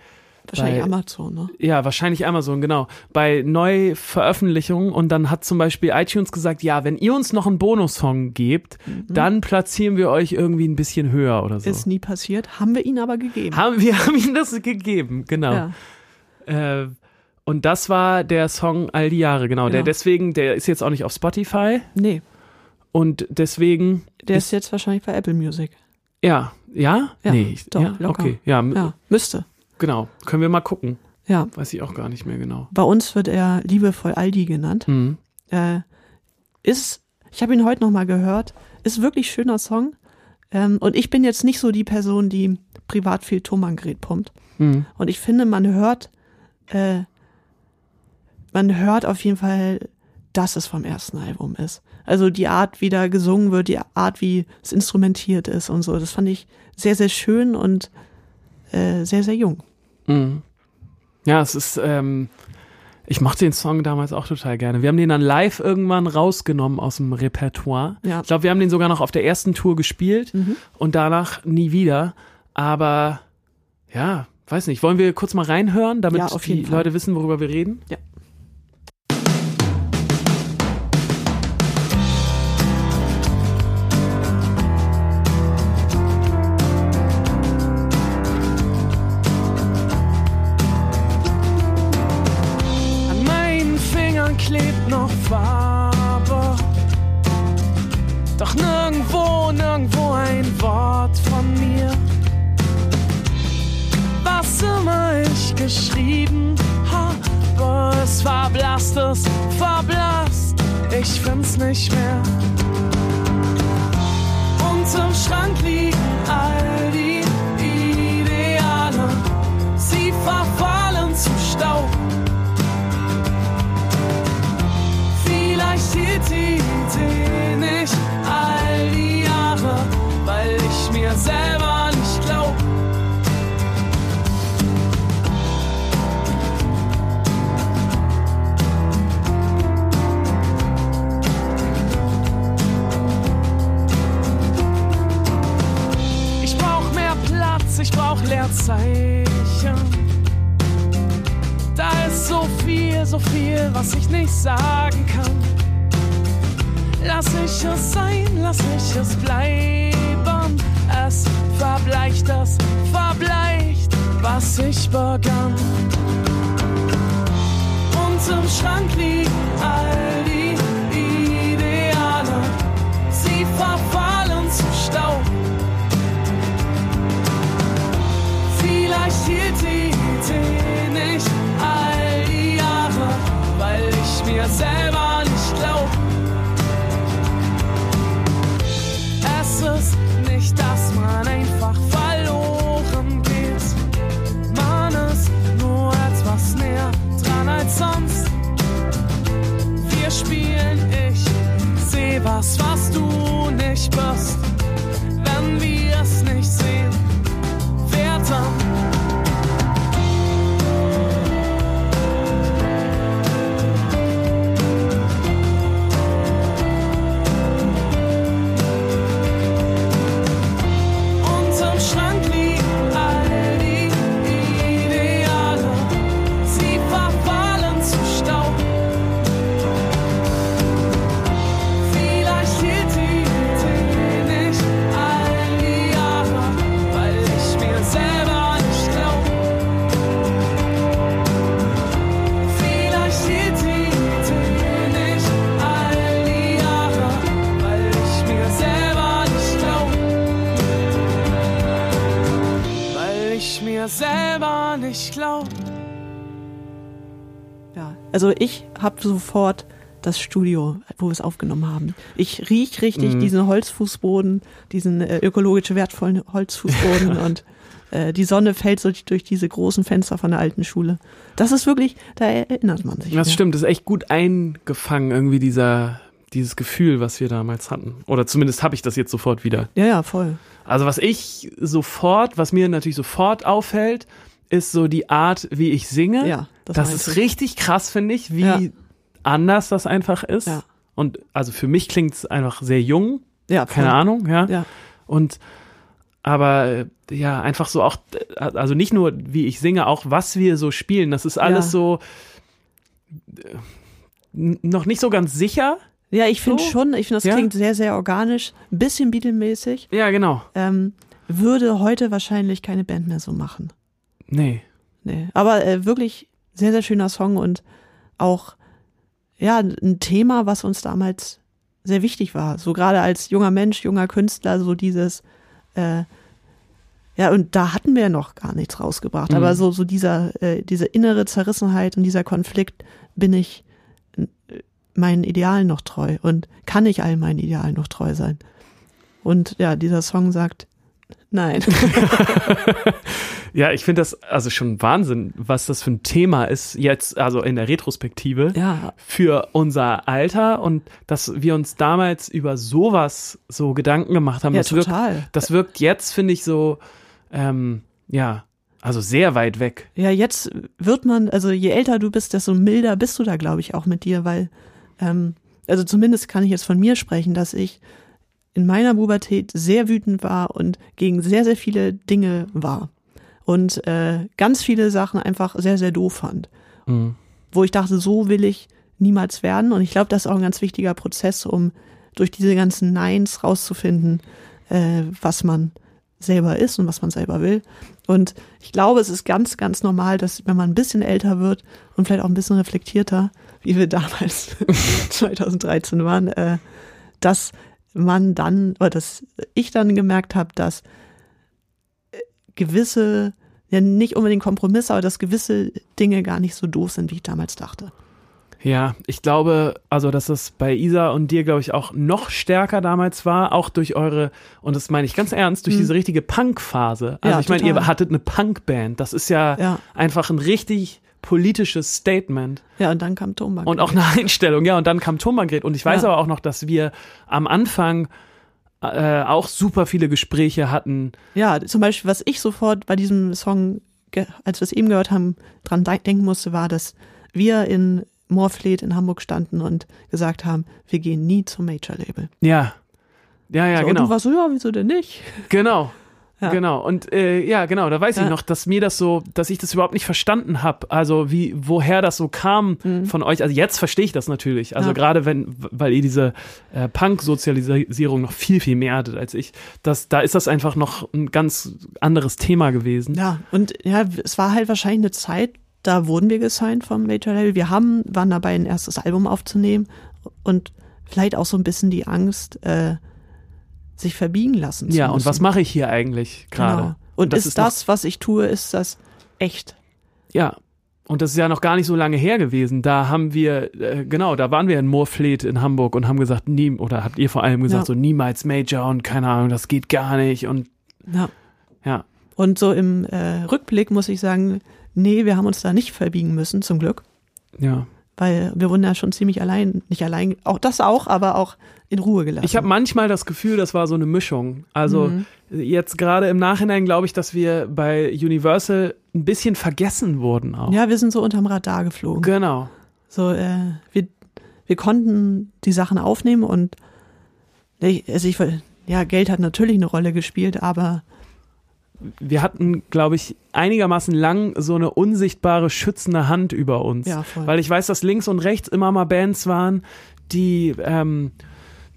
wahrscheinlich bei- Amazon, ne? ja, wahrscheinlich Amazon, genau, bei Neuveröffentlichungen und dann hat zum Beispiel iTunes gesagt, ja, wenn ihr uns noch einen Bonussong gebt, dann platzieren wir euch irgendwie ein bisschen höher oder so. Ist nie passiert, haben wir ihn aber gegeben. haben, wir haben ihm das gegeben, genau. Ja. Äh, und das war der Song All die Jahre, genau. Der Genau. deswegen, der ist jetzt auch nicht auf Spotify Nee, und deswegen, der ist jetzt wahrscheinlich bei Apple Music. ja, ja? Ja, nee, ich- doch, ja, locker. okay, ja, Ja, müsste. Genau. Können wir mal gucken. Ja. Weiß ich auch gar nicht mehr genau. Bei uns wird er liebevoll Aldi genannt. Mhm. Äh, ist, ich habe ihn heute nochmal gehört, ist wirklich schöner Song. Ähm, und ich bin jetzt nicht so die Person, die privat viel Thomann-Gerät pumpt. Mhm. Und ich finde, man hört, äh, man hört auf jeden Fall, dass es vom ersten Album ist. Also die Art, wie da gesungen wird, die Art, wie es instrumentiert ist und so. Das fand ich sehr, sehr schön und äh, sehr, sehr jung. Mhm. Ja, es ist, ähm, ich mochte den Song damals auch total gerne. Wir haben den dann live irgendwann rausgenommen aus dem Repertoire. Ja. Ich glaube, wir haben den sogar noch auf der ersten Tour gespielt Mhm. und danach nie wieder. Aber ja, weiß nicht. Wollen wir kurz mal reinhören, damit Ja, die Fall. Leute wissen, worüber wir reden? Ja. Geschrieben habe, es verblasst, es verblasst. Ich find's nicht mehr. Unterm Schrank liegen all die Ideale. Sie verfallen zu Staub. Vielleicht hielt die Idee Leerzeichen. Da ist so viel, so viel, was ich nicht sagen kann. Lass ich es sein, lass ich es bleiben. Es verbleicht, es verbleicht, was ich begann. Und im Schrank liegen all die mir selber nicht glaub. Es ist nicht, dass man einfach verloren geht. Man ist nur etwas näher dran als sonst. Wir spielen, ich seh was, was du nicht bist. Also ich habe sofort das Studio, wo wir es aufgenommen haben. Ich riech richtig Mhm. diesen Holzfußboden, diesen äh, ökologisch wertvollen Holzfußboden und äh, die Sonne fällt so durch diese großen Fenster von der alten Schule. Das ist wirklich, da erinnert man sich. Das wieder. stimmt, das ist echt gut eingefangen, irgendwie dieser, dieses Gefühl, was wir damals hatten. Oder zumindest habe ich das jetzt sofort wieder. Ja, ja, voll. Also was ich sofort, was mir natürlich sofort auffällt, ist so die Art, wie ich singe. Ja, das das, ist du. richtig krass, finde ich, wie Ja. anders das einfach ist. Ja. Und also für mich klingt es einfach sehr jung, Ja, voll. keine Ahnung, ja. Ja, Und aber ja, einfach so auch, also nicht nur wie ich singe, auch was wir so spielen, das ist alles Ja. so äh, noch nicht so ganz sicher. ja ich finde So? schon, ich finde, das Ja? klingt sehr, sehr organisch, ein bisschen Beatle-mäßig. Ja, genau. Ähm, würde heute wahrscheinlich keine Band mehr so machen. Nee. Nee, aber äh, wirklich sehr, sehr schöner Song und auch ja ein Thema, was uns damals sehr wichtig war. So gerade als junger Mensch, junger Künstler, so dieses äh, ja, und da hatten wir ja noch gar nichts rausgebracht. Mhm. Aber so, so dieser, äh, diese innere Zerrissenheit und dieser Konflikt, bin ich äh, meinen Idealen noch treu und kann ich all meinen Idealen noch treu sein? Und ja, dieser Song sagt, nein. Ja, ich finde das also schon Wahnsinn, was das für ein Thema ist jetzt, also in der Retrospektive. ja, für unser Alter und dass wir uns damals über sowas so Gedanken gemacht haben. ja, das, wirkt, total. das wirkt jetzt, finde ich, so, ähm, ja, also sehr weit weg. Ja, jetzt wird man, also je älter du bist, desto milder bist du da, glaube ich, auch mit dir, weil, ähm, also zumindest kann ich jetzt von mir sprechen, dass ich in meiner Pubertät sehr wütend war und gegen sehr, sehr viele Dinge war. Und äh, ganz viele Sachen einfach sehr, sehr doof fand. Mhm. Wo ich dachte, so will ich niemals werden. Und ich glaube, das ist auch ein ganz wichtiger Prozess, um durch diese ganzen Neins rauszufinden, äh, was man selber ist und was man selber will. Und ich glaube, es ist ganz, ganz normal, dass wenn man ein bisschen älter wird und vielleicht auch ein bisschen reflektierter, wie wir damals 2013 waren, äh, dass man dann, oder dass ich dann gemerkt habe, dass äh, gewisse, ja nicht unbedingt Kompromisse, aber dass gewisse Dinge gar nicht so doof sind, wie ich damals dachte. Ja, ich glaube, also dass das bei Isa und dir, glaube ich, auch noch stärker damals war, auch durch eure, und das meine ich ganz ernst, durch Mhm. diese richtige Punk-Phase. Also Ja, ich meine, ihr hattet eine Punk-Band. Das ist ja, Ja. einfach ein richtig politisches Statement. Ja, und dann kam Thomas. Und auch eine Einstellung, ja. Und dann kam Tonbandgerät. Und ich weiß Ja. aber auch noch, dass wir am Anfang äh, auch super viele Gespräche hatten. Ja, zum Beispiel, was ich sofort bei diesem Song, als wir es eben gehört haben, dran de denken musste, war, dass wir in Morfleet in Hamburg standen und gesagt haben, wir gehen nie zum Major-Label. Ja. Ja, ja, so, Und genau. du warst so, ja, wieso denn nicht? Genau. Ja. Genau. Und äh, ja, genau, da weiß Ja. ich noch, dass mir das so, dass ich das überhaupt nicht verstanden habe. Also wie, woher das so kam von euch. Also jetzt verstehe ich das natürlich. Also Mhm. Ja. gerade wenn, weil ihr diese äh, Punk-Sozialisierung noch viel, viel mehr hattet als ich, das, da ist das einfach noch ein ganz anderes Thema gewesen. Ja, und ja, es war halt wahrscheinlich eine Zeit, da wurden wir gesigned vom Major Label. Wir haben, waren dabei, ein erstes Album aufzunehmen und vielleicht auch so ein bisschen die Angst, äh, sich verbiegen lassen zu Ja, müssen. und was mache ich hier eigentlich gerade? Genau. Und, ist, noch- das, was ich tue, ist das echt? Ja. Und das ist ja noch gar nicht so lange her gewesen. Da haben wir, äh, genau, da waren wir in Moorfleet in Hamburg und haben gesagt, nie, oder habt ihr vor allem gesagt, Ja. so niemals Major und keine Ahnung, das geht gar nicht. Und Ja. ja, Und so im äh, Rückblick muss ich sagen, nee, wir haben uns da nicht verbiegen müssen, zum Glück. ja. Weil wir wurden ja schon ziemlich allein, nicht allein, auch das auch, aber auch in Ruhe gelassen. Ich habe manchmal das Gefühl, das war so eine Mischung. Also jetzt gerade im Nachhinein glaube ich, dass wir bei Universal ein bisschen vergessen wurden auch. ja, wir sind so unterm Radar geflogen. Genau. So, äh, wir, wir konnten die Sachen aufnehmen und ich, also ich, ja, Geld hat natürlich eine Rolle gespielt, aber Wir hatten, glaube ich, einigermaßen lang so eine unsichtbare schützende Hand über uns. Ja, voll. Weil ich weiß, dass links und rechts immer mal Bands waren, die ähm,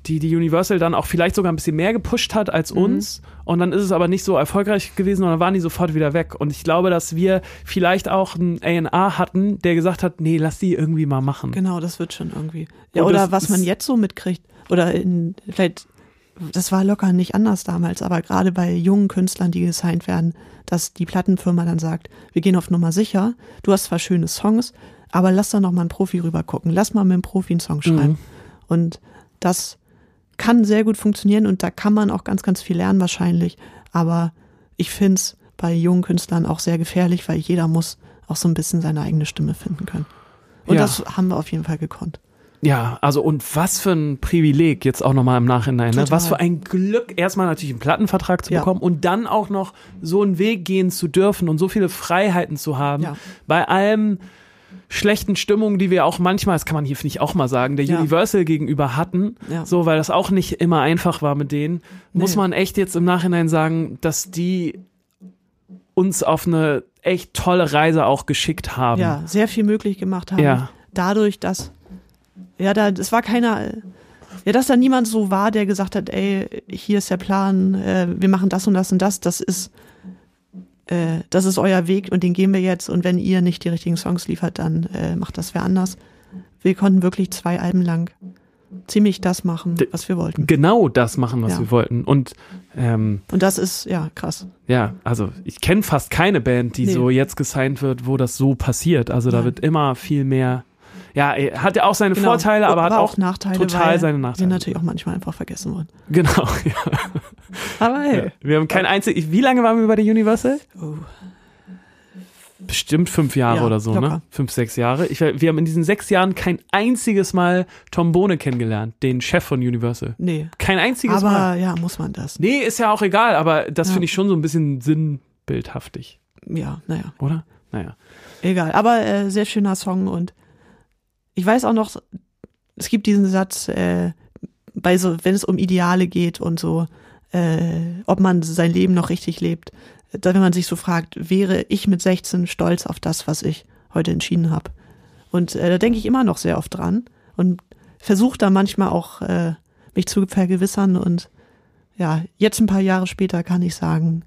die die Universal dann auch vielleicht sogar ein bisschen mehr gepusht hat als Mhm. uns und dann ist es aber nicht so erfolgreich gewesen und dann waren die sofort wieder weg und ich glaube, dass wir vielleicht auch einen A&R hatten, der gesagt hat, nee, lass die irgendwie mal machen. genau, das wird schon irgendwie. Ja, Und oder was man jetzt so mitkriegt, oder in, vielleicht, das war locker nicht anders damals, aber gerade bei jungen Künstlern, die gesigned werden, dass die Plattenfirma dann sagt, wir gehen auf Nummer sicher, du hast zwar schöne Songs, aber lass da noch mal einen Profi rüber gucken, lass mal mit einem Profi einen Song schreiben. Mhm. Und das kann sehr gut funktionieren und da kann man auch ganz, ganz viel lernen wahrscheinlich. Aber ich finde es bei jungen Künstlern auch sehr gefährlich, weil jeder muss auch so ein bisschen seine eigene Stimme finden können. Und Ja. das haben wir auf jeden Fall gekonnt. Ja, also und was für ein Privileg jetzt auch nochmal im Nachhinein. Ne? Was für ein Glück, erstmal natürlich einen Plattenvertrag zu Ja. bekommen und dann auch noch so einen Weg gehen zu dürfen und so viele Freiheiten zu haben. Ja. Bei allem schlechten Stimmungen, die wir auch manchmal, das kann man hier finde ich auch mal sagen, der Ja. Universal gegenüber hatten, Ja. so weil das auch nicht immer einfach war mit denen, muss Nee. man echt jetzt im Nachhinein sagen, dass die uns auf eine echt tolle Reise auch geschickt haben. Ja, sehr viel möglich gemacht haben. Ja. Dadurch, dass, ja, da, es war keiner, ja, dass da niemand so war, der gesagt hat, ey, hier ist der Plan, äh, wir machen das und das und das, das ist, äh, das ist euer Weg und den gehen wir jetzt und wenn ihr nicht die richtigen Songs liefert, dann äh, macht das wer anders. Wir konnten wirklich zwei Alben lang ziemlich das machen, was wir wollten. Genau das machen, was Ja. wir wollten. Und ähm, Und das ist, ja, krass. Ja, also ich kenne fast keine Band, die Nee. so jetzt gesigned wird, wo das so passiert. Also da Nein. wird immer viel mehr. Ja, er hat ja auch seine Genau. Vorteile, aber hat Aber auch Nachteile, total seine wir Nachteile. natürlich auch manchmal einfach vergessen wurden. Genau. Ja. Aber hey. Wir haben kein einziges. Wie lange waren wir bei der Universal? Oh. Bestimmt fünf Jahre Ja, oder so, ne? locker. Fünf, sechs Jahre. Ich, wir haben in diesen sechs Jahren kein einziges Mal Tom Bohne kennengelernt, den Chef von Universal. Nee. Kein einziges Aber Mal. ja, muss man das. Nee, ist ja auch egal, aber das Ja. finde ich schon so ein bisschen sinnbildhaftig, Ja, naja, oder? Naja. egal. Aber äh, sehr schöner Song und ich weiß auch noch, es gibt diesen Satz, äh, bei so, wenn es um Ideale geht und so, äh, ob man sein Leben noch richtig lebt, da, wenn man sich so fragt, wäre ich mit 16 stolz auf das, was ich heute entschieden habe? Und äh, da denke ich immer noch sehr oft dran und versuche da manchmal auch äh, mich zu vergewissern und ja, jetzt ein paar Jahre später kann ich sagen,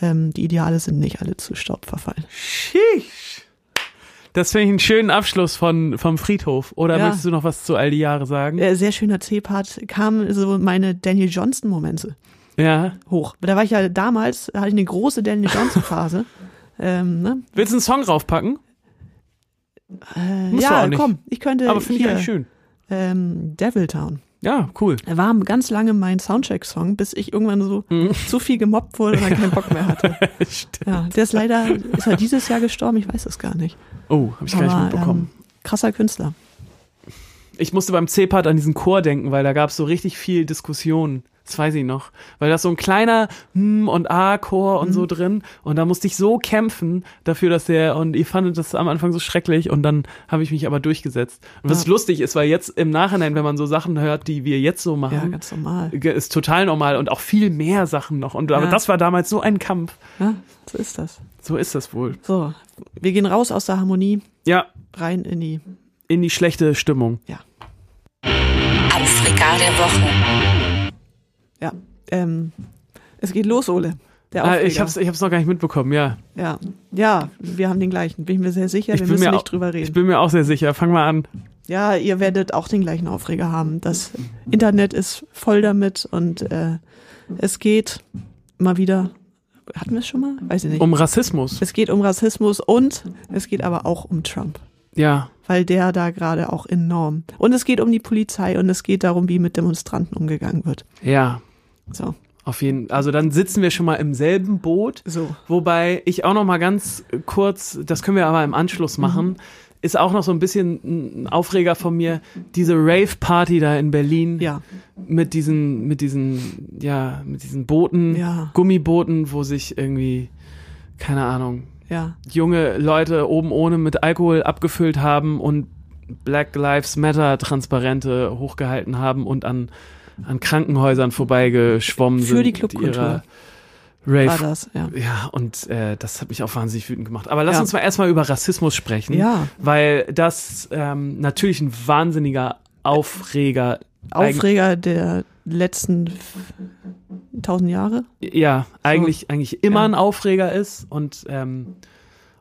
ähm, die Ideale sind nicht alle zu Staub verfallen. Sheesh. Das finde ich einen schönen Abschluss von, vom Friedhof. Oder Ja. möchtest du noch was zu all die Jahre sagen? Äh, sehr schöner C-Part kamen so meine Daniel Johnston-Momente Ja. hoch. Da war ich ja damals, hatte ich eine große Daniel Johnston-Phase. ähm, ne? Willst du einen Song raufpacken? äh, ja, komm, ich könnte Aber finde ich eigentlich schön. ähm, Deviltown. Ja, cool. Er war ganz lange mein Soundcheck-Song, bis ich irgendwann so Mhm. zu viel gemobbt wurde und dann keinen Bock mehr hatte. Ja, der ist leider, ist er dieses Jahr gestorben? Ich weiß es gar nicht. Oh, habe ich gar nicht Aber, mitbekommen. Ähm, krasser Künstler. Ich musste beim C-Part an diesen Chor denken, weil da gab es so richtig viel Diskussion Das weiß ich noch. Weil da ist so ein kleiner Hm und A-Chor und Mhm. so drin. Und da musste ich so kämpfen dafür, dass der, und ihr fandet das am Anfang so schrecklich und dann habe ich mich aber durchgesetzt. Und was Ja. lustig ist, weil jetzt im Nachhinein, wenn man so Sachen hört, die wir jetzt so Ja, machen, ganz normal. ist total normal und auch viel mehr Sachen noch. Und aber Ja. das war damals so ein Kampf. Ja, so ist das. So ist das wohl. So, wir gehen raus aus der Harmonie, Ja, rein in die, in die schlechte Stimmung. ja, Aufreger der Woche. Ja. Ähm, es geht los, Ole. Der Ah, ich hab's, ich hab's noch gar nicht mitbekommen, ja. Ja, ja, wir haben den gleichen. Bin ich mir sehr sicher. Ich wir müssen nicht auch- drüber Ich reden. bin mir auch sehr sicher. Fang mal an. Ja, ihr werdet auch den gleichen Aufreger haben. Das Internet ist voll damit und äh, es geht mal wieder. Hatten wir es schon mal? Weiß ich nicht. Um Rassismus. es geht um Rassismus und es geht aber auch um Trump. Ja. Weil der da gerade auch enorm. Und es geht um die Polizei und es geht darum, wie mit Demonstranten umgegangen wird. Ja. So, Auf jeden Also dann sitzen wir schon mal im selben Boot. so. Wobei ich auch noch mal ganz kurz, das können wir aber im Anschluss machen, ist auch noch so ein bisschen ein Aufreger von mir, diese Rave-Party da in Berlin Ja, mit diesen, mit diesen, ja, mit diesen Booten, Ja. Gummibooten, wo sich irgendwie, keine Ahnung, ja, junge Leute oben ohne mit Alkohol abgefüllt haben und Black Lives Matter Transparente hochgehalten haben und an, an Krankenhäusern vorbeigeschwommen Für sind. die mit Clubkultur. ihrer war Rave. das, ja. Ja, und äh, das hat mich auch wahnsinnig wütend gemacht. Aber lass Ja. uns mal erstmal über Rassismus sprechen, Ja, weil das ähm, natürlich ein wahnsinniger Aufreger Aufreger der letzten tausend Jahre. ja, eigentlich, eigentlich immer Ja. ein Aufreger ist und, ähm,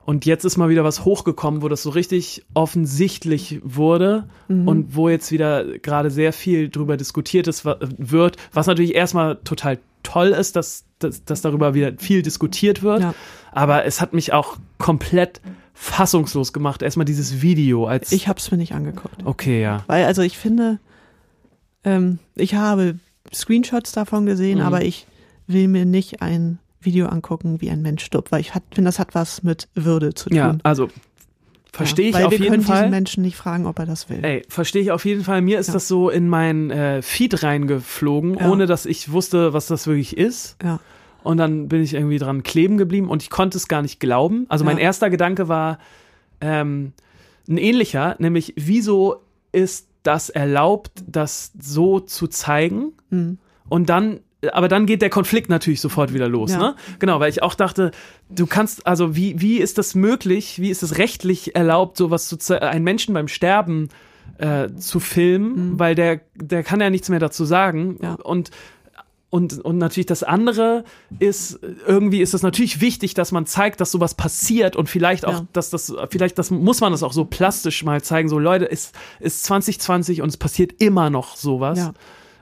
und jetzt ist mal wieder was hochgekommen, wo das so richtig offensichtlich wurde Mhm. und wo jetzt wieder gerade sehr viel drüber diskutiert ist, wird, was natürlich erstmal total toll ist, dass, dass, dass darüber wieder viel diskutiert wird, Ja. aber es hat mich auch komplett fassungslos gemacht. Erstmal dieses Video als Ich hab's mir nicht angeguckt. okay, ja. Weil, also ich finde, ähm, ich habe Screenshots davon gesehen, Mhm. aber ich will mir nicht ein Video angucken, wie ein Mensch stirbt, weil ich finde, das hat was mit Würde zu tun. Ja, also verstehe ich weil auf wir jeden können Fall. diesen Menschen nicht fragen, ob er das will. Ey, verstehe ich auf jeden Fall. Mir ist Ja. das so in mein äh, Feed reingeflogen, Ja. ohne dass ich wusste, was das wirklich ist. Ja, Und dann bin ich irgendwie dran kleben geblieben und ich konnte es gar nicht glauben. Also mein erster Gedanke war ähm, ein ähnlicher, nämlich wieso ist das erlaubt, das so zu zeigen? mhm. Und dann, aber dann geht der Konflikt natürlich sofort wieder los, Ja. ne? Genau, weil ich auch dachte, du kannst, also wie, wie ist das möglich, wie ist es rechtlich erlaubt, sowas zu einen Menschen beim Sterben äh, zu filmen, weil der, der kann ja nichts mehr dazu sagen. Mhm. Ja. Und und, und natürlich das andere ist, irgendwie ist es natürlich wichtig, dass man zeigt, dass sowas passiert und vielleicht auch, Ja. dass das, vielleicht das muss man das auch so plastisch mal zeigen. So, Leute, es ist 2020 und es passiert immer noch sowas. Ja.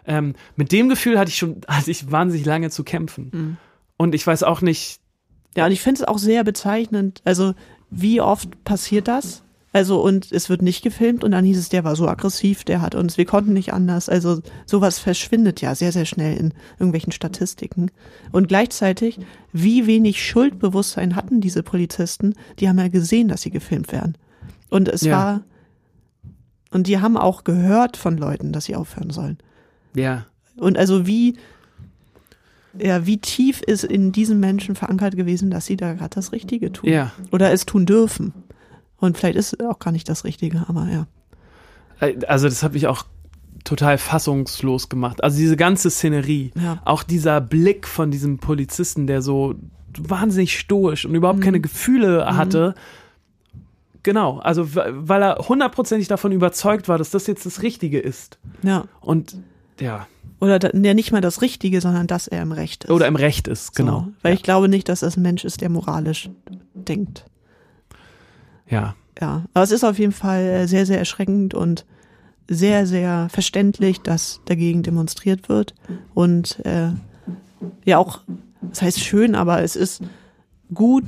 Ähm, mit dem Gefühl hatte ich schon, hatte ich wahnsinnig lange zu kämpfen. Mhm. Und ich weiß auch nicht, Ja, und ich finde es auch sehr bezeichnend. Also, wie oft passiert das? Also, und es wird nicht gefilmt und dann hieß es, der war so aggressiv, der hat uns, wir konnten nicht anders. Also, sowas verschwindet ja sehr, sehr schnell in irgendwelchen Statistiken. Und gleichzeitig, wie wenig Schuldbewusstsein hatten diese Polizisten? Die haben ja gesehen, dass sie gefilmt werden. Und es Ja. war, und die haben auch gehört von Leuten, dass sie aufhören sollen. ja, Und also wie, ja, wie tief ist in diesen Menschen verankert gewesen, dass sie da gerade das Richtige tun. ja. Oder es tun dürfen. Und vielleicht ist es auch gar nicht das Richtige, aber ja. Also das hat mich auch total fassungslos gemacht. Also diese ganze Szenerie, Ja. auch dieser Blick von diesem Polizisten, der so wahnsinnig stoisch und überhaupt keine Gefühle hatte. Genau, also weil er hundertprozentig davon überzeugt war, dass das jetzt das Richtige ist. Ja. Und ja, Oder da, ja, nicht mal das Richtige, sondern dass er im Recht ist. oder im Recht ist, genau. So. Weil ich glaube nicht, dass das ein Mensch ist, der moralisch denkt. Ja, Ja. Aber es ist auf jeden Fall äh, sehr, sehr erschreckend und sehr, sehr verständlich, dass dagegen demonstriert wird. Und äh, ja auch, das heißt schön, aber es ist gut,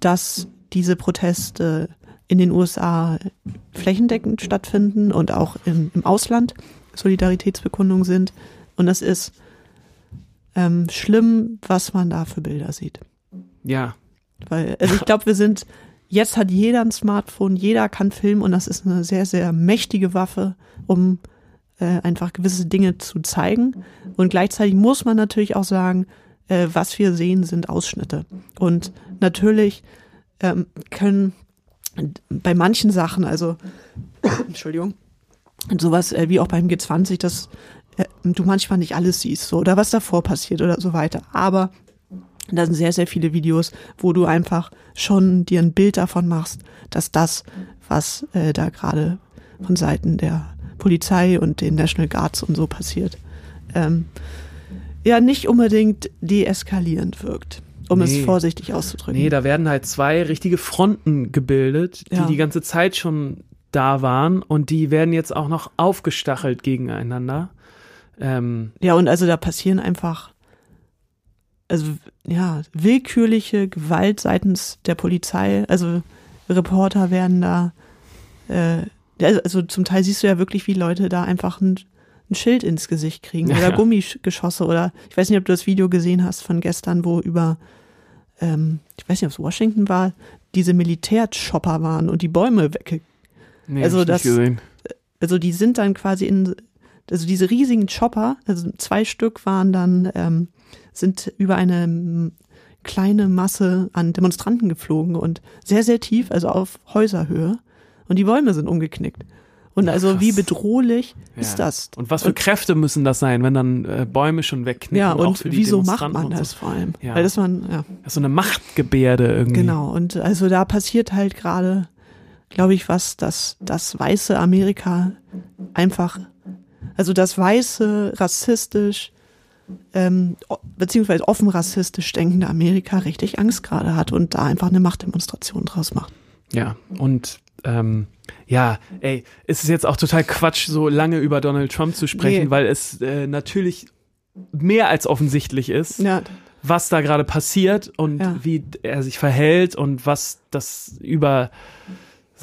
dass diese Proteste in den USA flächendeckend stattfinden und auch im, im Ausland Solidaritätsbekundungen sind. Und es ist ähm, schlimm, was man da für Bilder sieht. ja, Weil, also ich glaube, wir sind, jetzt hat jeder ein Smartphone, jeder kann filmen und das ist eine sehr, sehr mächtige Waffe, um äh, einfach gewisse Dinge zu zeigen. Und gleichzeitig muss man natürlich auch sagen, äh, was wir sehen, sind Ausschnitte. Und natürlich ähm, können bei manchen Sachen, also Entschuldigung, sowas äh, wie auch beim G20, dass äh, du manchmal nicht alles siehst, so oder was davor passiert oder so weiter. Aber da sind sehr, sehr viele Videos, wo du einfach schon dir ein Bild davon machst, dass das, was äh, da gerade von Seiten der Polizei und den National Guards und so passiert, ähm, ja nicht unbedingt deeskalierend wirkt, um Nee. es vorsichtig auszudrücken. Nee, da werden halt zwei richtige Fronten gebildet, die Ja. die ganze Zeit schon da waren und die werden jetzt auch noch aufgestachelt gegeneinander. Ähm, Ja, und also da passieren einfach, also ja, willkürliche Gewalt seitens der Polizei. Also Reporter werden da, äh, ja, also zum Teil siehst du ja wirklich, wie Leute da einfach ein, ein Schild ins Gesicht kriegen Ja. oder Gummigeschosse oder ich weiß nicht, ob du das Video gesehen hast von gestern, wo über, ähm, ich weiß nicht, ob es Washington war, diese Militärchopper waren und die Bäume wegge nee, Also das- nicht gesehen. also die sind dann quasi in, also diese riesigen Chopper, also zwei Stück waren dann, ähm, sind über eine mm, kleine Masse an Demonstranten geflogen und sehr, sehr tief, also auf Häuserhöhe. Und die Bäume sind umgeknickt. Und also krass. wie bedrohlich Ja. ist das? Und was für Kräfte müssen das sein, wenn dann äh, Bäume schon wegknicken? Ja, und wieso macht man und das So. vor allem? Ja. Weil das man, ja, Das ist so eine Machtgebärde irgendwie. genau. Und also da passiert halt gerade, glaube ich, was, dass das weiße Amerika einfach, also das weiße, rassistisch, ähm, beziehungsweise offen rassistisch denkende Amerika richtig Angst gerade hat und da einfach eine Machtdemonstration draus macht. Ja, und ähm, ja, ey, es ist jetzt auch total Quatsch, so lange über Donald Trump zu sprechen, Nee. weil es äh, natürlich mehr als offensichtlich ist, Ja, was da gerade passiert und Ja. wie er sich verhält und was das über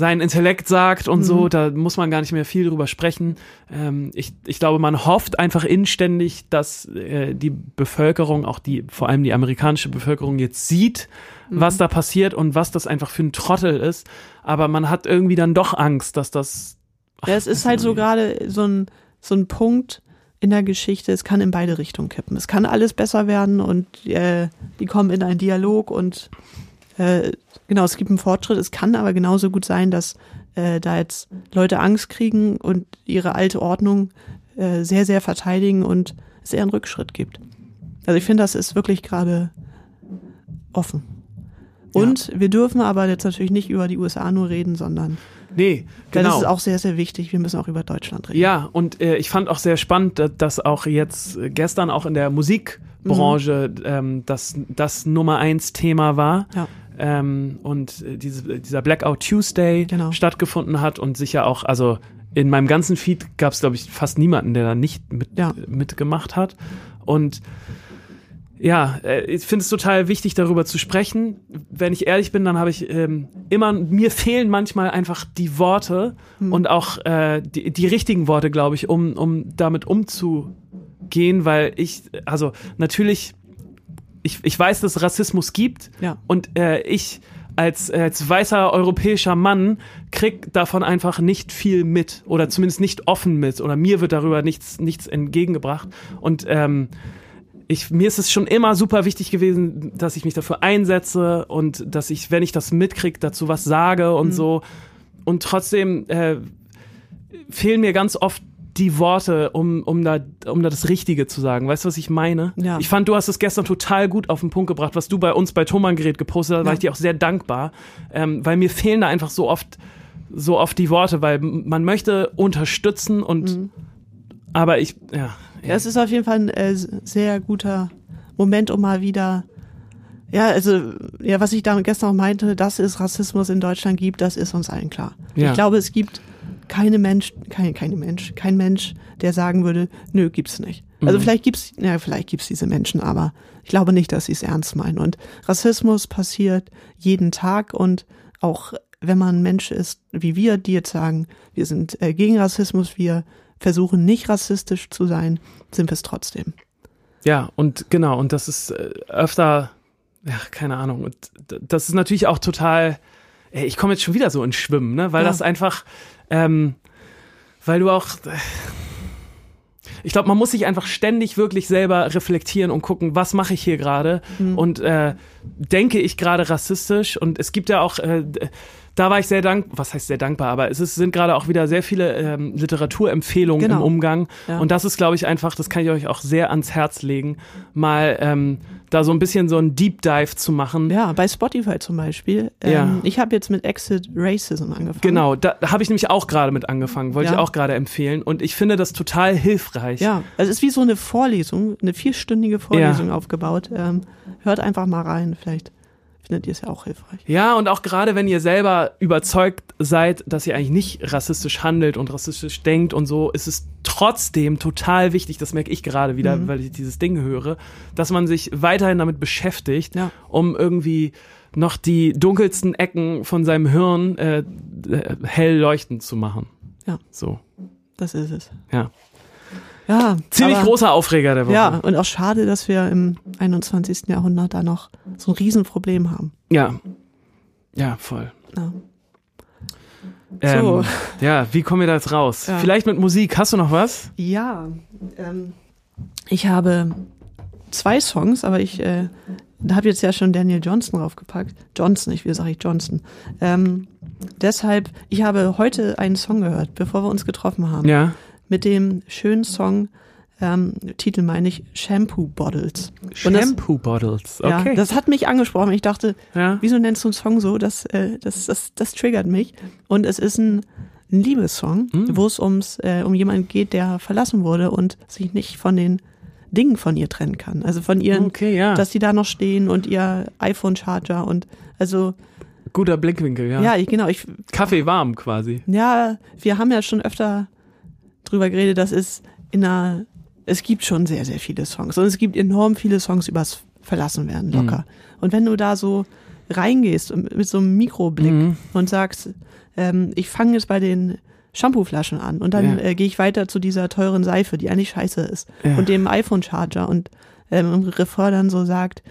seinen Intellekt sagt und so, Mhm. da muss man gar nicht mehr viel drüber sprechen. Ähm, ich, ich glaube, man hofft einfach inständig, dass äh, die Bevölkerung, auch die, vor allem die amerikanische Bevölkerung jetzt sieht, Mhm. was da passiert und was das einfach für ein Trottel ist. Aber man hat irgendwie dann doch Angst, dass das. Ach, ja es ist halt so gerade so ein, so ein Punkt in der Geschichte, es kann in beide Richtungen kippen. Es kann alles besser werden und äh, die kommen in einen Dialog und äh, genau, es gibt einen Fortschritt. Es kann aber genauso gut sein, dass äh, da jetzt Leute Angst kriegen und ihre alte Ordnung äh, sehr, sehr verteidigen und es eher einen Rückschritt gibt. Also ich finde, das ist wirklich gerade offen. Und wir dürfen aber jetzt natürlich nicht über die USA nur reden, sondern Nee, genau. das ist auch sehr, sehr wichtig. Wir müssen auch über Deutschland reden. Ja, und äh, ich fand auch sehr spannend, dass, auch jetzt äh, gestern auch in der Musikbranche ähm, das, das Nummer eins Thema war. Ja. Ähm, und äh, diese, dieser Blackout Tuesday Genau. stattgefunden hat und sicher auch, also in meinem ganzen Feed gab es, glaube ich, fast niemanden, der da nicht mit, Ja. mitgemacht hat. Und ja, äh, ich finde es total wichtig, darüber zu sprechen. Wenn ich ehrlich bin, dann habe ich ähm, immer, mir fehlen manchmal einfach die Worte und auch äh, die, die richtigen Worte, glaube ich, um, um damit umzugehen, weil ich, also natürlich, ich, ich weiß, dass Rassismus gibt Ja. und äh, ich als, als weißer europäischer Mann krieg davon einfach nicht viel mit oder zumindest nicht offen mit oder mir wird darüber nichts, nichts entgegengebracht und ähm, ich, mir ist es schon immer super wichtig gewesen, dass ich mich dafür einsetze und dass ich, wenn ich das mitkriege, dazu was sage und so. Und trotzdem äh, fehlen mir ganz oft die Worte, um, um, da, um da das Richtige zu sagen. Weißt du, was ich meine? Ja. Ich fand, du hast es gestern total gut auf den Punkt gebracht, was du bei uns bei Thomann Gerät gepostet hast, war Ja. ich dir auch sehr dankbar, ähm, weil mir fehlen da einfach so oft so oft die Worte, weil man möchte unterstützen und aber ich, ja. Ja, es ist auf jeden Fall ein äh, sehr guter Moment, um mal wieder, ja, also, ja, was ich da gestern auch meinte, dass es Rassismus in Deutschland gibt, das ist uns allen klar. Ja. Ich glaube, es gibt keine Mensch, kein, keine Mensch, kein Mensch, der sagen würde, nö, gibt's nicht. Also Mhm. vielleicht gibt's, ja, vielleicht gibt's diese Menschen, aber ich glaube nicht, dass sie es ernst meinen. Und Rassismus passiert jeden Tag und auch wenn man ein Mensch ist, wie wir, die jetzt sagen, wir sind äh, gegen Rassismus, wir versuchen nicht rassistisch zu sein, sind wir es trotzdem. Ja, und genau, und das ist äh, öfter, ja, keine Ahnung, und das ist natürlich auch total, ey, ich komme jetzt schon wieder so ins Schwimmen, ne, weil Ja. das einfach, ähm, weil du auch, ich glaube, man muss sich einfach ständig wirklich selber reflektieren und gucken, was mache ich hier gerade Mhm. und äh, denke ich gerade rassistisch und es gibt ja auch äh, da war ich sehr dankbar, was heißt sehr dankbar, aber es ist, sind gerade auch wieder sehr viele ähm, Literaturempfehlungen Genau. im Umgang. Ja. Und das ist, glaube ich, einfach, das kann ich euch auch sehr ans Herz legen, mal ähm, da so ein bisschen so ein Deep Dive zu machen. Ja, bei Spotify zum Beispiel. Ähm, Ja. Ich habe jetzt mit Exit Racism angefangen. Genau, da habe ich nämlich auch gerade mit angefangen, wollte Ja. ich auch gerade empfehlen. Und ich finde das total hilfreich. Ja, also es ist wie so eine Vorlesung, eine vierstündige Vorlesung aufgebaut. Ähm, hört einfach mal rein, vielleicht findet ihr es ja auch hilfreich. Ja, und auch gerade wenn ihr selber überzeugt seid, dass ihr eigentlich nicht rassistisch handelt und rassistisch denkt und so, ist es trotzdem total wichtig, das merke ich gerade wieder, Mhm. weil ich dieses Ding höre, dass man sich weiterhin damit beschäftigt, Ja. um irgendwie noch die dunkelsten Ecken von seinem Hirn äh, äh, hell leuchtend zu machen. Ja. So. Das ist es. Ja. Ja, Ziemlich aber- großer Aufreger der Woche. Ja, und auch schade, dass wir im 21. Jahrhundert da noch so ein Riesenproblem haben. Ja. Ja, voll. Ja. Ähm, So. Ja, wie kommen wir da jetzt raus? Ja. Vielleicht mit Musik. Hast du noch was? Ja, ähm, ich habe zwei Songs, aber ich äh, habe jetzt ja schon Daniel Johnson draufgepackt. Johnson, ich will sage ich Johnson. Ähm, deshalb, ich habe heute einen Song gehört, bevor wir uns getroffen haben, Ja. Mit dem schönen Song, ähm, Titel meine ich, Shampoo Bottles. Shampoo Bottles. Okay. Ja, das hat mich angesprochen. Ich dachte, Ja. wieso nennst du einen Song so? Das, äh, das, das, das triggert mich. Und es ist ein, ein Liebessong, Mm. wo es ums, äh, um jemanden geht, der verlassen wurde und sich nicht von den Dingen von ihr trennen kann. Also von ihren, Okay, ja. dass die da noch stehen und ihr iPhone-Charger und also, Guter Blickwinkel, ja. ja, ich, genau, ich, Kaffee warm quasi. ja, wir haben ja schon öfter drüber geredet, das ist in einer, es gibt schon sehr, sehr viele Songs und es gibt enorm viele Songs übers Verlassenwerden, locker. Mhm. Und wenn du da so reingehst mit so einem Mikroblick Mhm. und sagst, ähm, ich fange jetzt bei den Shampooflaschen an und dann Ja. äh, gehe ich weiter zu dieser teuren Seife, die eigentlich scheiße ist Ja. und dem iPhone-Charger und ähm, im Refrain dann so sagt,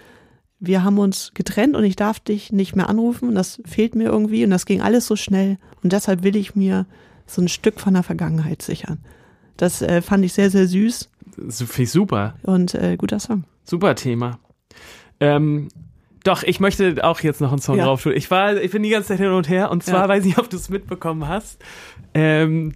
wir haben uns getrennt und ich darf dich nicht mehr anrufen und das fehlt mir irgendwie und das ging alles so schnell und deshalb will ich mir so ein Stück von der Vergangenheit sichern. Das äh, fand ich sehr, sehr süß Das finde ich super. und äh, guter Song. Super Thema. Ähm, doch, ich möchte auch jetzt noch einen Song Ja. drauf tun. Ich war, ich bin die ganze Zeit hin und her und zwar Ja. weiß ich nicht, ob du es mitbekommen hast. Ähm,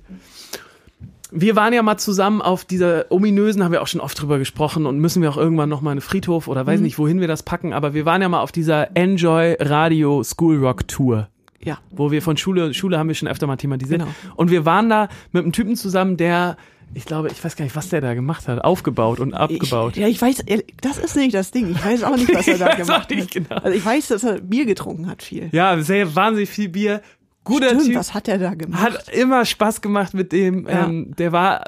wir waren ja mal zusammen auf dieser ominösen, haben wir auch schon oft drüber gesprochen und müssen wir auch irgendwann noch mal einen Friedhof oder weiß Mhm. nicht, wohin wir das packen, aber wir waren ja mal auf dieser Enjoy Radio School Rock Tour. Ja, wo wir von Schule, Schule haben wir schon öfter mal thematisiert. Genau. Und wir waren da mit einem Typen zusammen, der, ich glaube, ich weiß gar nicht, was der da gemacht hat, aufgebaut und abgebaut. Ich, ja, ich weiß, das ist nicht das Ding. Ich weiß auch nicht, was er da gemacht nicht hat. genau. Also ich weiß, dass er Bier getrunken hat viel. Ja, sehr wahnsinnig viel Bier. Guter Stimmt, Typ. was hat er da gemacht? Hat immer Spaß gemacht mit dem. Ja. Ähm, der war,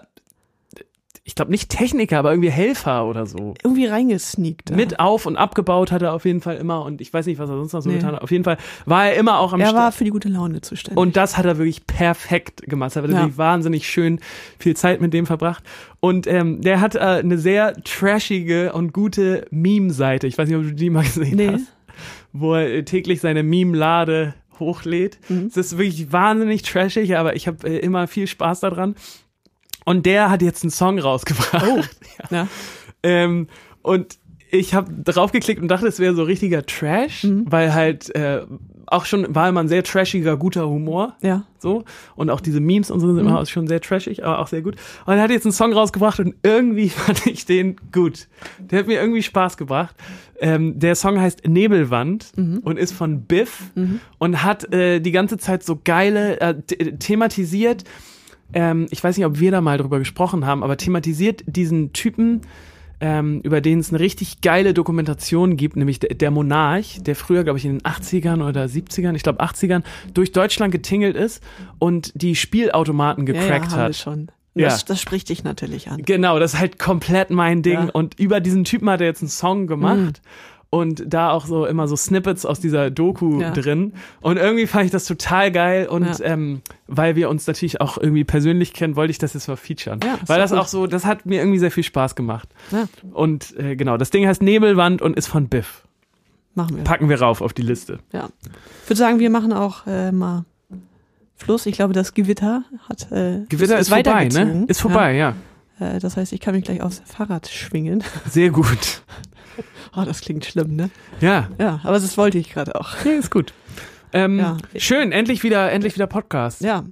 ich glaube nicht Techniker, aber irgendwie Helfer oder so. Irgendwie reingesneakt. da. Mit auf und abgebaut hat er auf jeden Fall immer und ich weiß nicht, was er sonst noch so Nee. getan hat. Auf jeden Fall war er immer auch am er Start. war für die gute Laune zuständig. Und das hat er wirklich perfekt gemacht. Er hat Ja. wirklich wahnsinnig schön viel Zeit mit dem verbracht. Und ähm, der hat äh, eine sehr trashige und gute Meme-Seite. Ich weiß nicht, ob du die mal gesehen Nee. hast. Wo er äh, täglich seine Meme-Lade hochlädt. Mhm. Es ist wirklich wahnsinnig trashig, aber ich habe äh, immer viel Spaß daran. Und der hat jetzt einen Song rausgebracht. Oh. ja. Ähm, und ich habe drauf geklickt und dachte, es wäre so richtiger Trash, Mhm. weil halt äh, auch schon war immer ein sehr trashiger, guter Humor. ja. So. Und auch diese Memes und so sind Mhm. immer schon sehr trashig, aber auch sehr gut. Und er hat jetzt einen Song rausgebracht und irgendwie fand ich den gut. Der hat mir irgendwie Spaß gebracht. Ähm, der Song heißt Nebelwand Mhm. und ist von Biff und hat äh, die ganze Zeit so geile, äh, th- thematisiert, ähm, ich weiß nicht, ob wir da mal drüber gesprochen haben, aber thematisiert diesen Typen, ähm, über den es eine richtig geile Dokumentation gibt, nämlich der, der Monarch, der früher, glaube ich, in den 80ern oder 70ern, ich glaube 80ern, durch Deutschland getingelt ist und die Spielautomaten Ja, ja, gecrackt haben wir hat. schon. Ja. Das, das spricht dich natürlich an. Genau, das ist halt komplett mein Ding. Ja. Und über diesen Typen hat er jetzt einen Song gemacht. Mhm. Und da auch so immer so Snippets aus dieser Doku Ja. drin. Und irgendwie fand ich das total geil. Und Ja. ähm, weil wir uns natürlich auch irgendwie persönlich kennen, wollte ich das jetzt mal featuren. Ja, weil das gut. auch so, das hat mir irgendwie sehr viel Spaß gemacht. Und äh, genau, das Ding heißt Nebelwand und ist von Biff. machen wir. Packen wir rauf auf die Liste. Ja. Ich würde sagen, wir machen auch äh, mal Fluss. Ich glaube, das Gewitter hat äh, Gewitter ist, ist vorbei, ne? Ist vorbei, ja. Ja. Äh, das heißt, ich kann mich gleich aufs Fahrrad schwingen. Sehr gut. Oh, das klingt schlimm, ne? Ja, Ja, aber das wollte ich gerade auch. ja ist gut. Ähm, Ja. Schön, endlich wieder, endlich wieder Podcast. Ja,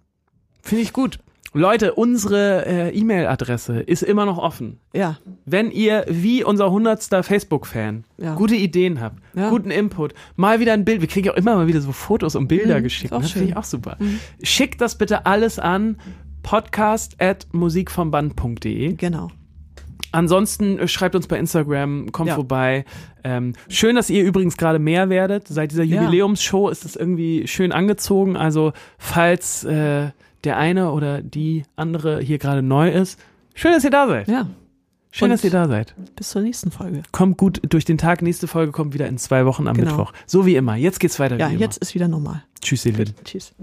Finde ich gut. Leute, unsere äh, E-Mail-Adresse ist immer noch offen. ja, Wenn ihr wie unser hundertster Facebook-Fan Ja. gute Ideen habt, Ja. guten Input, mal wieder ein Bild, wir kriegen ja auch immer mal wieder so Fotos und Bilder Mhm, geschickt, das finde ich auch super. Schickt das bitte alles an podcast at musikvomband.de. genau. Ansonsten äh, schreibt uns bei Instagram, kommt Ja. vorbei. Ähm, schön, dass ihr übrigens gerade mehr werdet. Seit dieser. Jubiläumsshow ist es irgendwie schön angezogen. Also falls äh, der eine oder die andere hier gerade neu ist, schön, dass ihr da seid. Ja, Schön, Und- dass ihr da seid. bis zur nächsten Folge. Kommt gut durch den Tag. Nächste Folge kommt wieder in zwei Wochen am Genau. Mittwoch. So wie immer. Jetzt geht's weiter Ja, wie immer. jetzt ist wieder normal. Tschüss, Lieben. Tschüss.